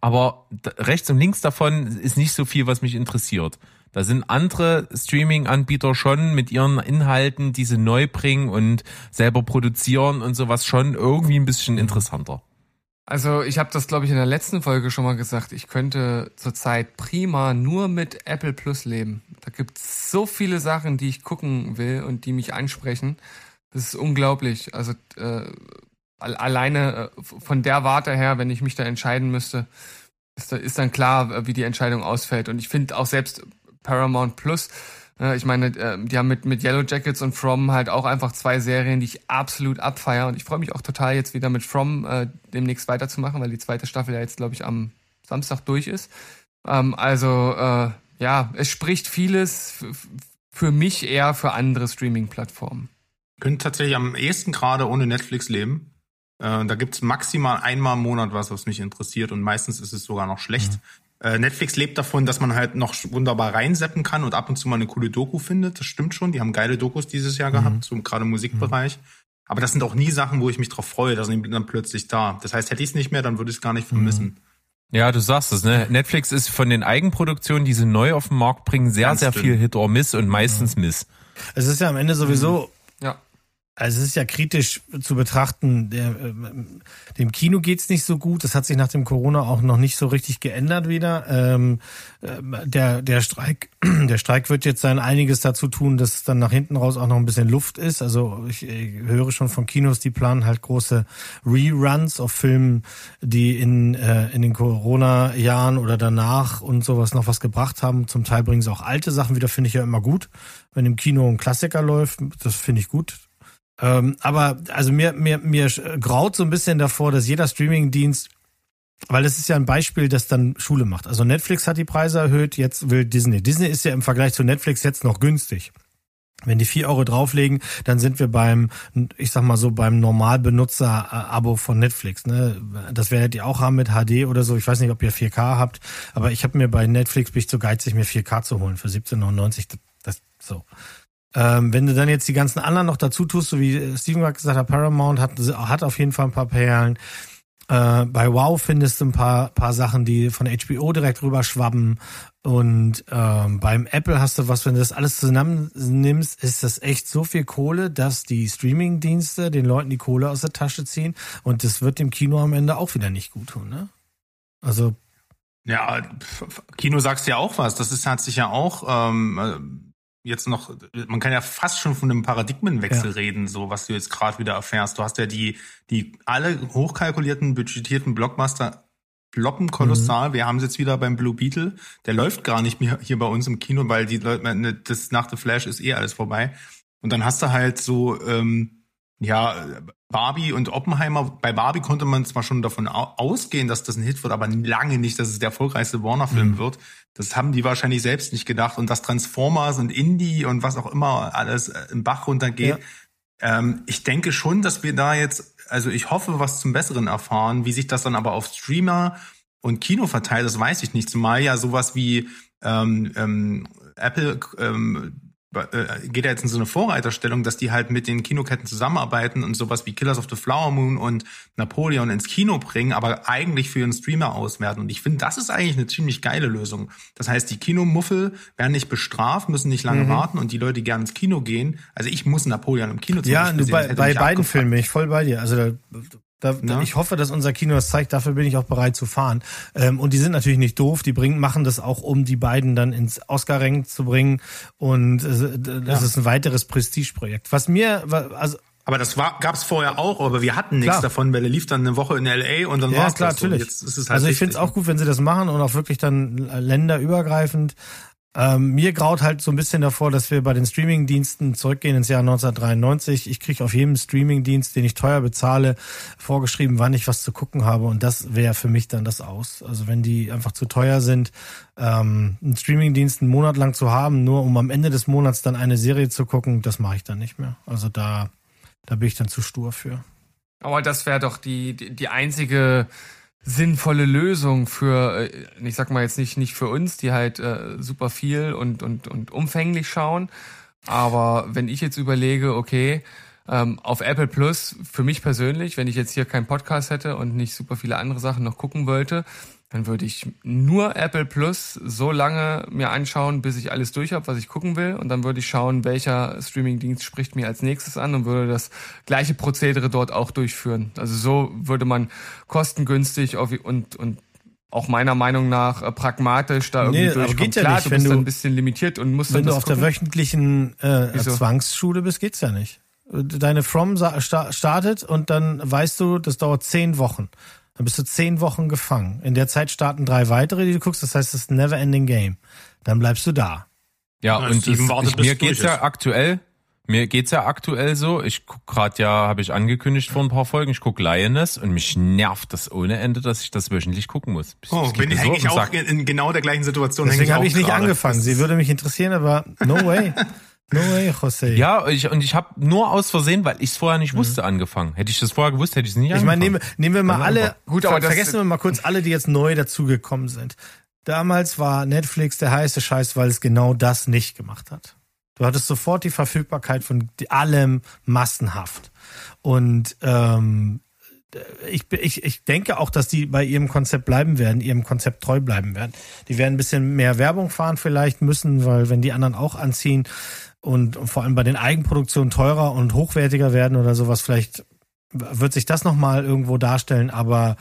aber rechts und links davon ist nicht so viel, was mich interessiert. Da sind andere Streaming-Anbieter schon mit ihren Inhalten, die sie neu bringen und selber produzieren und sowas schon irgendwie ein bisschen interessanter. Also ich habe das, glaube ich, in der letzten Folge schon mal gesagt. Ich könnte zurzeit prima nur mit Apple Plus leben. Da gibt's so viele Sachen, die ich gucken will und die mich ansprechen. Das ist unglaublich. Also äh, al- alleine äh, von der Warte her, wenn ich mich da entscheiden müsste, ist, ist dann klar, äh, wie die Entscheidung ausfällt. Und ich finde auch selbst Paramount Plus, äh, ich meine, äh, die haben mit, mit Yellow Jackets und From halt auch einfach zwei Serien, die ich absolut abfeier. Und ich freue mich auch total jetzt wieder mit From äh, demnächst weiterzumachen, weil die zweite Staffel ja jetzt, glaube ich, am Samstag durch ist. Ähm, also äh, ja, es spricht vieles für mich eher für andere Streaming-Plattformen. Könnt tatsächlich am ehesten gerade ohne Netflix leben. Äh, da gibt's maximal einmal im Monat was, was mich interessiert und meistens ist es sogar noch schlecht. Äh, Netflix lebt davon, dass man halt noch wunderbar reinseppen kann und ab und zu mal eine coole Doku findet. Das stimmt schon. Die haben geile Dokus dieses Jahr gehabt, so gerade im Musikbereich. Aber das sind auch nie Sachen, wo ich mich drauf freue. Da sind die dann plötzlich da. Das heißt, hätte ich es nicht mehr, dann würde ich es gar nicht vermissen. Ja, du sagst es, ne? Netflix ist von den Eigenproduktionen, die sie neu auf den Markt bringen, sehr, Ganz sehr dünn. viel Hit or Miss und meistens Miss. Es ist ja am Ende sowieso Ja. Also es ist ja kritisch zu betrachten. Der, ähm, dem Kino geht's nicht so gut. Das hat sich nach dem Corona auch noch nicht so richtig geändert wieder. Ähm, ähm, der, der Streik, <clears throat> der Streik wird jetzt sein einiges dazu tun, dass dann nach hinten raus auch noch ein bisschen Luft ist. Also ich, ich höre schon von Kinos, die planen halt große Reruns auf Filmen, die in, äh, in den Corona-Jahren oder danach und sowas noch was gebracht haben. Zum Teil bringen sie auch alte Sachen wieder, finde ich ja immer gut. Wenn im Kino ein Klassiker läuft, das finde ich gut. Ähm, aber also mir, mir, mir graut so ein bisschen davor, dass jeder Streamingdienst, weil es ist ja ein Beispiel, das dann Schule macht. Also Netflix hat die Preise erhöht, jetzt will Disney. Disney ist ja im Vergleich zu Netflix jetzt noch günstig. Wenn die vier Euro drauflegen, dann sind wir beim, ich sag mal so, beim Normalbenutzer-Abo von Netflix. Ne? Das werdet ihr auch haben mit HD oder so. Ich weiß nicht, ob ihr 4K habt, aber ich habe mir bei Netflix, bin ich zu geizig, mir 4K zu holen für 17,99. Das, das so. Ähm, wenn du dann jetzt die ganzen anderen noch dazu tust, so wie Steven gerade gesagt hat, Paramount hat, hat auf jeden Fall ein paar Perlen. Äh, bei Wow findest du ein paar, paar Sachen, die von HBO direkt rüberschwappen. Und ähm, beim Apple hast du was, wenn du das alles zusammennimmst, ist das echt so viel Kohle, dass die Streaming-Dienste den Leuten die Kohle aus der Tasche ziehen. Und das wird dem Kino am Ende auch wieder nicht gut tun, ne? Also. Ja, Kino sagst ja auch was. Das ist, hat sich ja auch ähm, jetzt noch, man kann ja fast schon von einem Paradigmenwechsel Ja. reden, so was du jetzt gerade wieder erfährst. Du hast ja die, die alle hochkalkulierten, budgetierten Blockbuster ploppen kolossal. Wir haben es jetzt wieder beim Blue Beetle. Der läuft gar nicht mehr hier bei uns im Kino, weil die Leute, das nach The Flash ist eh alles vorbei. Und dann hast du halt so, ähm, ja, Barbie und Oppenheimer. Bei Barbie konnte man zwar schon davon au- ausgehen, dass das ein Hit wird, aber lange nicht, dass es der erfolgreichste Warner-Film wird. Das haben die wahrscheinlich selbst nicht gedacht. Und dass Transformers und Indie und was auch immer alles äh, im Bach runtergeht. Ähm, ich denke schon, dass wir da jetzt, also ich hoffe, was zum Besseren erfahren. Wie sich das dann aber auf Streamer und Kino verteilt, das weiß ich nicht. Zumal ja sowas wie ähm, ähm, Apple ähm, äh, geht ja jetzt in so eine Vorreiterstellung, dass die halt mit den Kinoketten zusammenarbeiten und sowas wie Killers of the Flower Moon und Napoleon ins Kino bringen, aber eigentlich für einen Streamer auswerten. Und ich finde, das ist eigentlich eine ziemlich geile Lösung. Das heißt, die Kinomuffel werden nicht bestraft, müssen nicht lange warten und die Leute, die gerne ins Kino gehen, also ich muss Napoleon im Kino zum Ja, Beispiel sehen, bei, bei beiden. Filmen bin ich voll bei dir. Also da, da, Na? ich hoffe, dass unser Kino das zeigt. Dafür bin ich auch bereit zu fahren. Ähm, und die sind natürlich nicht doof. Die bringen, machen das auch, um die beiden dann ins Oscar-Rank zu bringen. Und äh, das ist ein weiteres Prestigeprojekt. Was mir, also Aber das war, gab's vorher auch, aber wir hatten nichts Klar. davon, weil er lief dann eine Woche in LA und dann ja war's klar, das so. natürlich. Es halt also ich finde es auch gut, wenn sie das machen und auch wirklich dann länderübergreifend. Ähm, mir graut halt so ein bisschen davor, dass wir bei den Streamingdiensten zurückgehen ins Jahr 1993. Ich kriege auf jedem Streamingdienst, den ich teuer bezahle, vorgeschrieben, wann ich was zu gucken habe. Und das wäre für mich dann das aus. Also wenn die einfach zu teuer sind, ähm, einen Streamingdienst einen Monat lang zu haben, nur um am Ende des Monats dann eine Serie zu gucken, das mache ich dann nicht mehr. Also da, da bin ich dann zu stur für. Aber das wäre doch die, die, die einzige sinnvolle Lösung für, äh, ich sag mal jetzt nicht, nicht für uns, die halt äh, super viel und, und, und umfänglich schauen. Aber wenn ich jetzt überlege, okay, ähm, auf Apple Plus, für mich persönlich, wenn ich jetzt hier keinen Podcast hätte und nicht super viele andere Sachen noch gucken wollte, dann würde ich nur Apple Plus so lange mir anschauen, bis ich alles durch habe, was ich gucken will. Und dann würde ich schauen, welcher Streamingdienst spricht mir als nächstes an und würde das gleiche Prozedere dort auch durchführen. Also so würde man kostengünstig und, und auch meiner Meinung nach äh, pragmatisch da irgendwie Nee, aber durchkommen. geht ja Klar, nicht, du wenn bist du- dann ein bisschen limitiert und musst Wenn dann du auf der gucken. wöchentlichen äh, Wieso? Zwangsschule bist, geht's ja nicht. Deine From startet und dann weißt du, das dauert zehn Wochen. Dann bist du zehn Wochen gefangen. In der Zeit starten drei weitere, die du guckst. Das heißt, es ist ein never-ending Game. Dann bleibst du da. Ja, Ja, und ich, wartet, ich, mir geht's ja aktuell, mir geht's ja aktuell so. Ich guck gerade ja, habe ich angekündigt vor ein paar Folgen, ich guck Lioness und mich nervt das ohne Ende, dass ich das wöchentlich gucken muss. Ich- Oh, bin so ich auf den auch Sack. in, genau der gleichen Situation. Deswegen habe ich nicht gerade. angefangen. Das Sie würde mich interessieren, aber no way. <laughs> No way, José. Ja, ich, und ich habe nur aus Versehen, weil ich es vorher nicht wusste, angefangen. Hätte ich das vorher gewusst, hätte ich es nicht Mhm. Ich meine, angefangen. nehmen, nehmen wir mal alle. Gut, aber ver- vergessen wir mal kurz alle, die jetzt neu dazugekommen sind. Damals war Netflix der heiße Scheiß, weil es genau das nicht gemacht hat. Du hattest sofort die Verfügbarkeit von allem massenhaft. Und ähm, ich, ich, ich denke auch, dass die bei ihrem Konzept bleiben werden, ihrem Konzept treu bleiben werden. Die werden ein bisschen mehr Werbung fahren vielleicht müssen, weil wenn die anderen auch anziehen und vor allem bei den Eigenproduktionen teurer und hochwertiger werden oder sowas, vielleicht wird sich das nochmal irgendwo darstellen, aber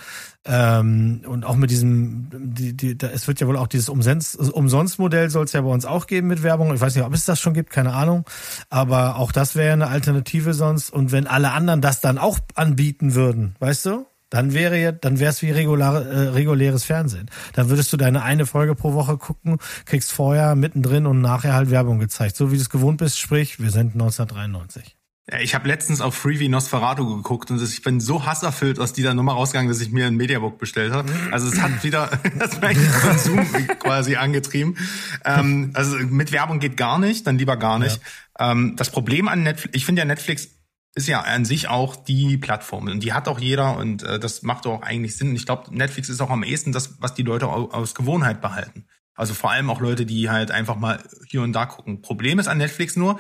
ähm, und auch mit diesem, die, die, da, es wird ja wohl auch dieses Umsonst, Umsonstmodell soll es ja bei uns auch geben mit Werbung. Ich weiß nicht, ob es das schon gibt, keine Ahnung. Aber auch das wäre eine Alternative sonst. Und wenn alle anderen das dann auch anbieten würden, weißt du? Dann wäre ja, dann wäre es wie regular, äh, reguläres Fernsehen. Dann würdest du deine eine Folge pro Woche gucken, kriegst vorher, mittendrin und nachher halt Werbung gezeigt. So wie du es gewohnt bist, sprich, wir sind 1993. Ja, ich habe letztens auf Freebie Nosferatu geguckt und ich bin so hasserfüllt aus dieser Nummer rausgegangen, dass ich mir ein Mediabook bestellt habe. Also es hat wieder <laughs> das Konsum quasi angetrieben. Ähm, also mit Werbung geht gar nicht, dann lieber gar nicht. Ähm, das Problem an Netflix, ich finde ja Netflix ist ja an sich auch die Plattform und die hat auch jeder und äh, das macht auch eigentlich Sinn. Ich glaube, Netflix ist auch am ehesten das, was die Leute au- aus Gewohnheit behalten. Also vor allem auch Leute, die halt einfach mal hier und da gucken. Problem ist an Netflix nur,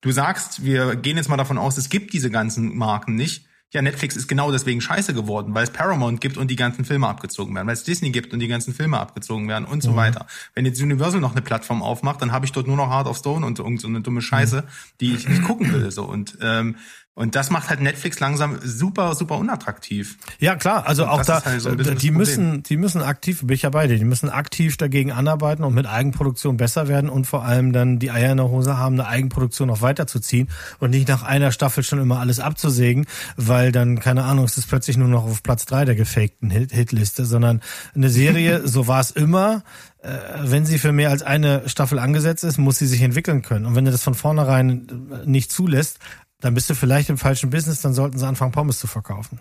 du sagst, wir gehen jetzt mal davon aus, es gibt diese ganzen Marken nicht. Ja, Netflix ist genau deswegen scheiße geworden, weil es Paramount gibt und die ganzen Filme abgezogen werden, weil es Disney gibt und die ganzen Filme abgezogen werden und so weiter. Wenn jetzt Universal noch eine Plattform aufmacht, dann habe ich dort nur noch Heart of Stone und irgend so eine dumme Scheiße, die ich nicht gucken will. So und ähm, und das macht halt Netflix langsam super, super unattraktiv. Ja, klar, also Und auch da, halt so bisschen die müssen, die müssen aktiv, bin ich ja bei dir, die müssen aktiv dagegen anarbeiten und mit Eigenproduktion besser werden und vor allem dann die Eier in der Hose haben, eine Eigenproduktion noch weiterzuziehen und nicht nach einer Staffel schon immer alles abzusägen, weil dann, keine Ahnung, es ist plötzlich nur noch auf Platz drei der gefakten Hit Hitliste, sondern eine Serie, <laughs> so war es immer, äh, wenn sie für mehr als eine Staffel angesetzt ist, muss sie sich entwickeln können. Und wenn du das von vornherein äh, nicht zulässt, dann bist du vielleicht im falschen Business, dann sollten sie anfangen, Pommes zu verkaufen.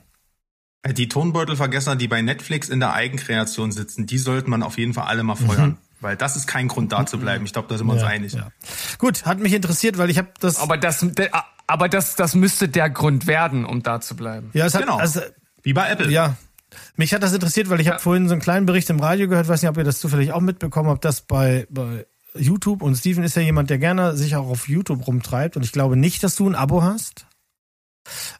Die Tonbeutelvergesser, die bei Netflix in der Eigenkreation sitzen, die sollten man auf jeden Fall alle mal feuern. Weil das ist kein Grund, da zu bleiben. Ich glaube, da sind wir uns Ja, einig. ja. Gut, hat mich interessiert, weil ich habe das. Aber das, aber das, das müsste der Grund werden, um da zu bleiben. ja, es hat, Genau. also, Wie bei Apple. ja. Mich hat das interessiert, weil ich habe vorhin so einen kleinen Bericht im Radio gehört, weiß nicht, ob ihr das zufällig auch mitbekommen habt, dass bei, bei YouTube und Steven ist ja jemand, der gerne sich auch auf YouTube rumtreibt und ich glaube nicht, dass du ein Abo hast.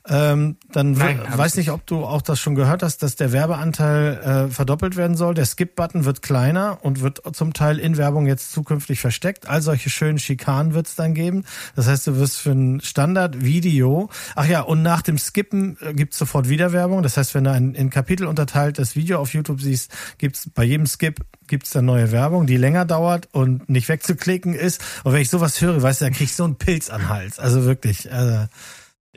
Ähm, dann Nein, weiß ich nicht, ob du auch das schon gehört hast, dass der Werbeanteil äh, verdoppelt werden soll. Der Skip-Button wird kleiner und wird zum Teil in Werbung jetzt zukünftig versteckt. All solche schönen Schikanen wird es dann geben. Das heißt, du wirst für ein Standard-Video, ach ja, und nach dem Skippen äh, gibt's sofort wieder Werbung. Das heißt, wenn du ein in Kapitel unterteiltes Video auf YouTube siehst, gibt's bei jedem Skip gibt's dann neue Werbung, die länger dauert und nicht wegzuklicken ist. Und wenn ich sowas höre, weißt du, dann krieg ich so einen Pilz an den Hals. Also wirklich. Also,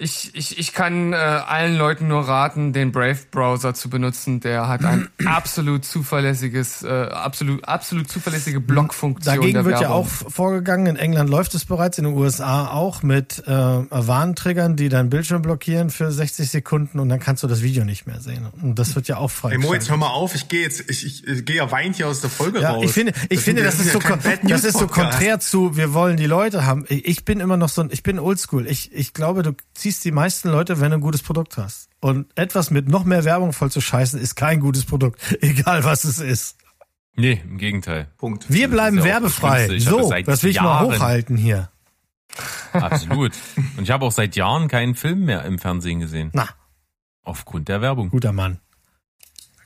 Ich, ich, ich kann äh, allen Leuten nur raten, den Brave-Browser zu benutzen. Der hat ein <clears throat> absolut zuverlässiges, äh, absolut, absolut zuverlässige Blockfunktion Dagegen wird ja Werbung. auch vorgegangen. In England läuft es bereits, in den USA auch mit äh, Warnträgern, die deinen Bildschirm blockieren für 60 Sekunden und dann kannst du das Video nicht mehr sehen. Und das wird ja auch frei. Ey, Mo, jetzt hör mal auf. Ich gehe jetzt, ich, ich, ich gehe ja weint hier aus der Folge Ja, raus. ich finde, ich finde, das, ist ja so, das ist so konträr zu, wir wollen die Leute haben. Ich ich bin immer noch so, ein- ich bin oldschool. Ich, ich glaube, du ziehst die meisten Leute, wenn du ein gutes Produkt hast. Und etwas mit noch mehr Werbung voll zu scheißen, ist kein gutes Produkt. <laughs> Egal was es ist. Nee, im Gegenteil. Punkt. Wir Das bleiben ja werbefrei. So, das will ich mal Jahren- hochhalten hier. <laughs> Absolut. Und ich habe auch seit Jahren keinen Film mehr im Fernsehen gesehen. Na, Aufgrund der Werbung. guter Mann.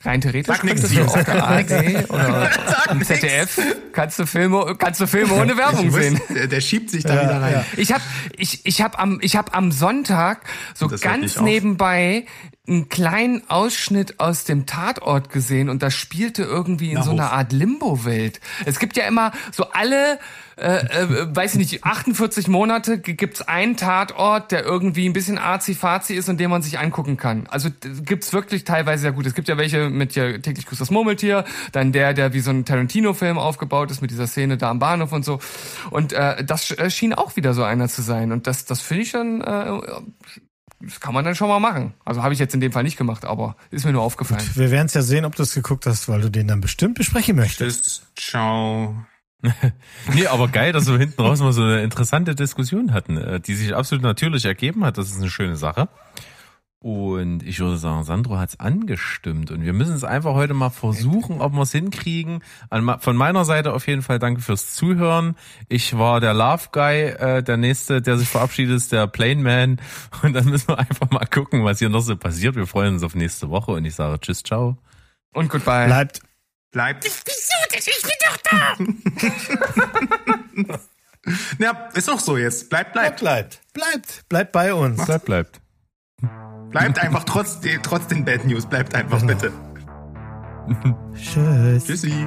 Rein theoretisch Sag nix, könntest du Nils. auf der ARD <laughs> oder im ZDF kannst du Filme, kannst du Filme ohne Werbung Ich sehen. der, der schiebt sich da wieder rein. ja. Ich habe ich, ich hab am, ich hab am Sonntag so ganz nebenbei einen kleinen Ausschnitt aus dem Tatort gesehen und das spielte irgendwie in Na, so einer. Art Limbo-Welt. Es gibt ja immer so alle, äh, äh, weiß ich nicht, 48 Monate gibt's einen Tatort, der irgendwie ein bisschen arzi-fazi ist und den man sich angucken kann. Also gibt's wirklich teilweise sehr gut. Es gibt ja welche mit ja, täglich grüßt das Murmeltier, dann der, der wie so ein Tarantino-Film aufgebaut ist mit dieser Szene da am Bahnhof und so. Und äh, das äh, schien auch wieder so einer zu sein. Und das, das finde ich dann, äh, das kann man dann schon mal machen. Also habe ich jetzt in dem Fall nicht gemacht, aber ist mir nur aufgefallen. Wir werden es ja sehen, ob du es geguckt hast, weil du den dann bestimmt besprechen möchtest. Tschüss. Ciao. <laughs> Nee, aber geil, dass wir hinten raus mal so eine interessante Diskussion hatten, äh, die sich absolut natürlich ergeben hat. Das ist eine schöne Sache. Und ich würde sagen, Sandro hat's angestimmt. Und wir müssen es einfach heute mal versuchen, ob wir es hinkriegen. An ma- Von meiner Seite auf jeden Fall danke fürs Zuhören. Ich war der Love Guy. Äh, der nächste, der sich verabschiedet, ist der Plain Man. Und dann müssen wir einfach mal gucken, was hier noch so passiert. Wir freuen uns auf nächste Woche. Und ich sage Tschüss, ciao. Und goodbye. Bleibt. Bleibt. Ja, ist doch so jetzt. Bleibt, bleibt. Bleibt. Bleibt. Bleibt bei uns. Bleibt, bleibt. Bleibt einfach trotz, trotz den Bad News. Bleibt einfach bitte. <laughs> Tschüss. Tschüssi.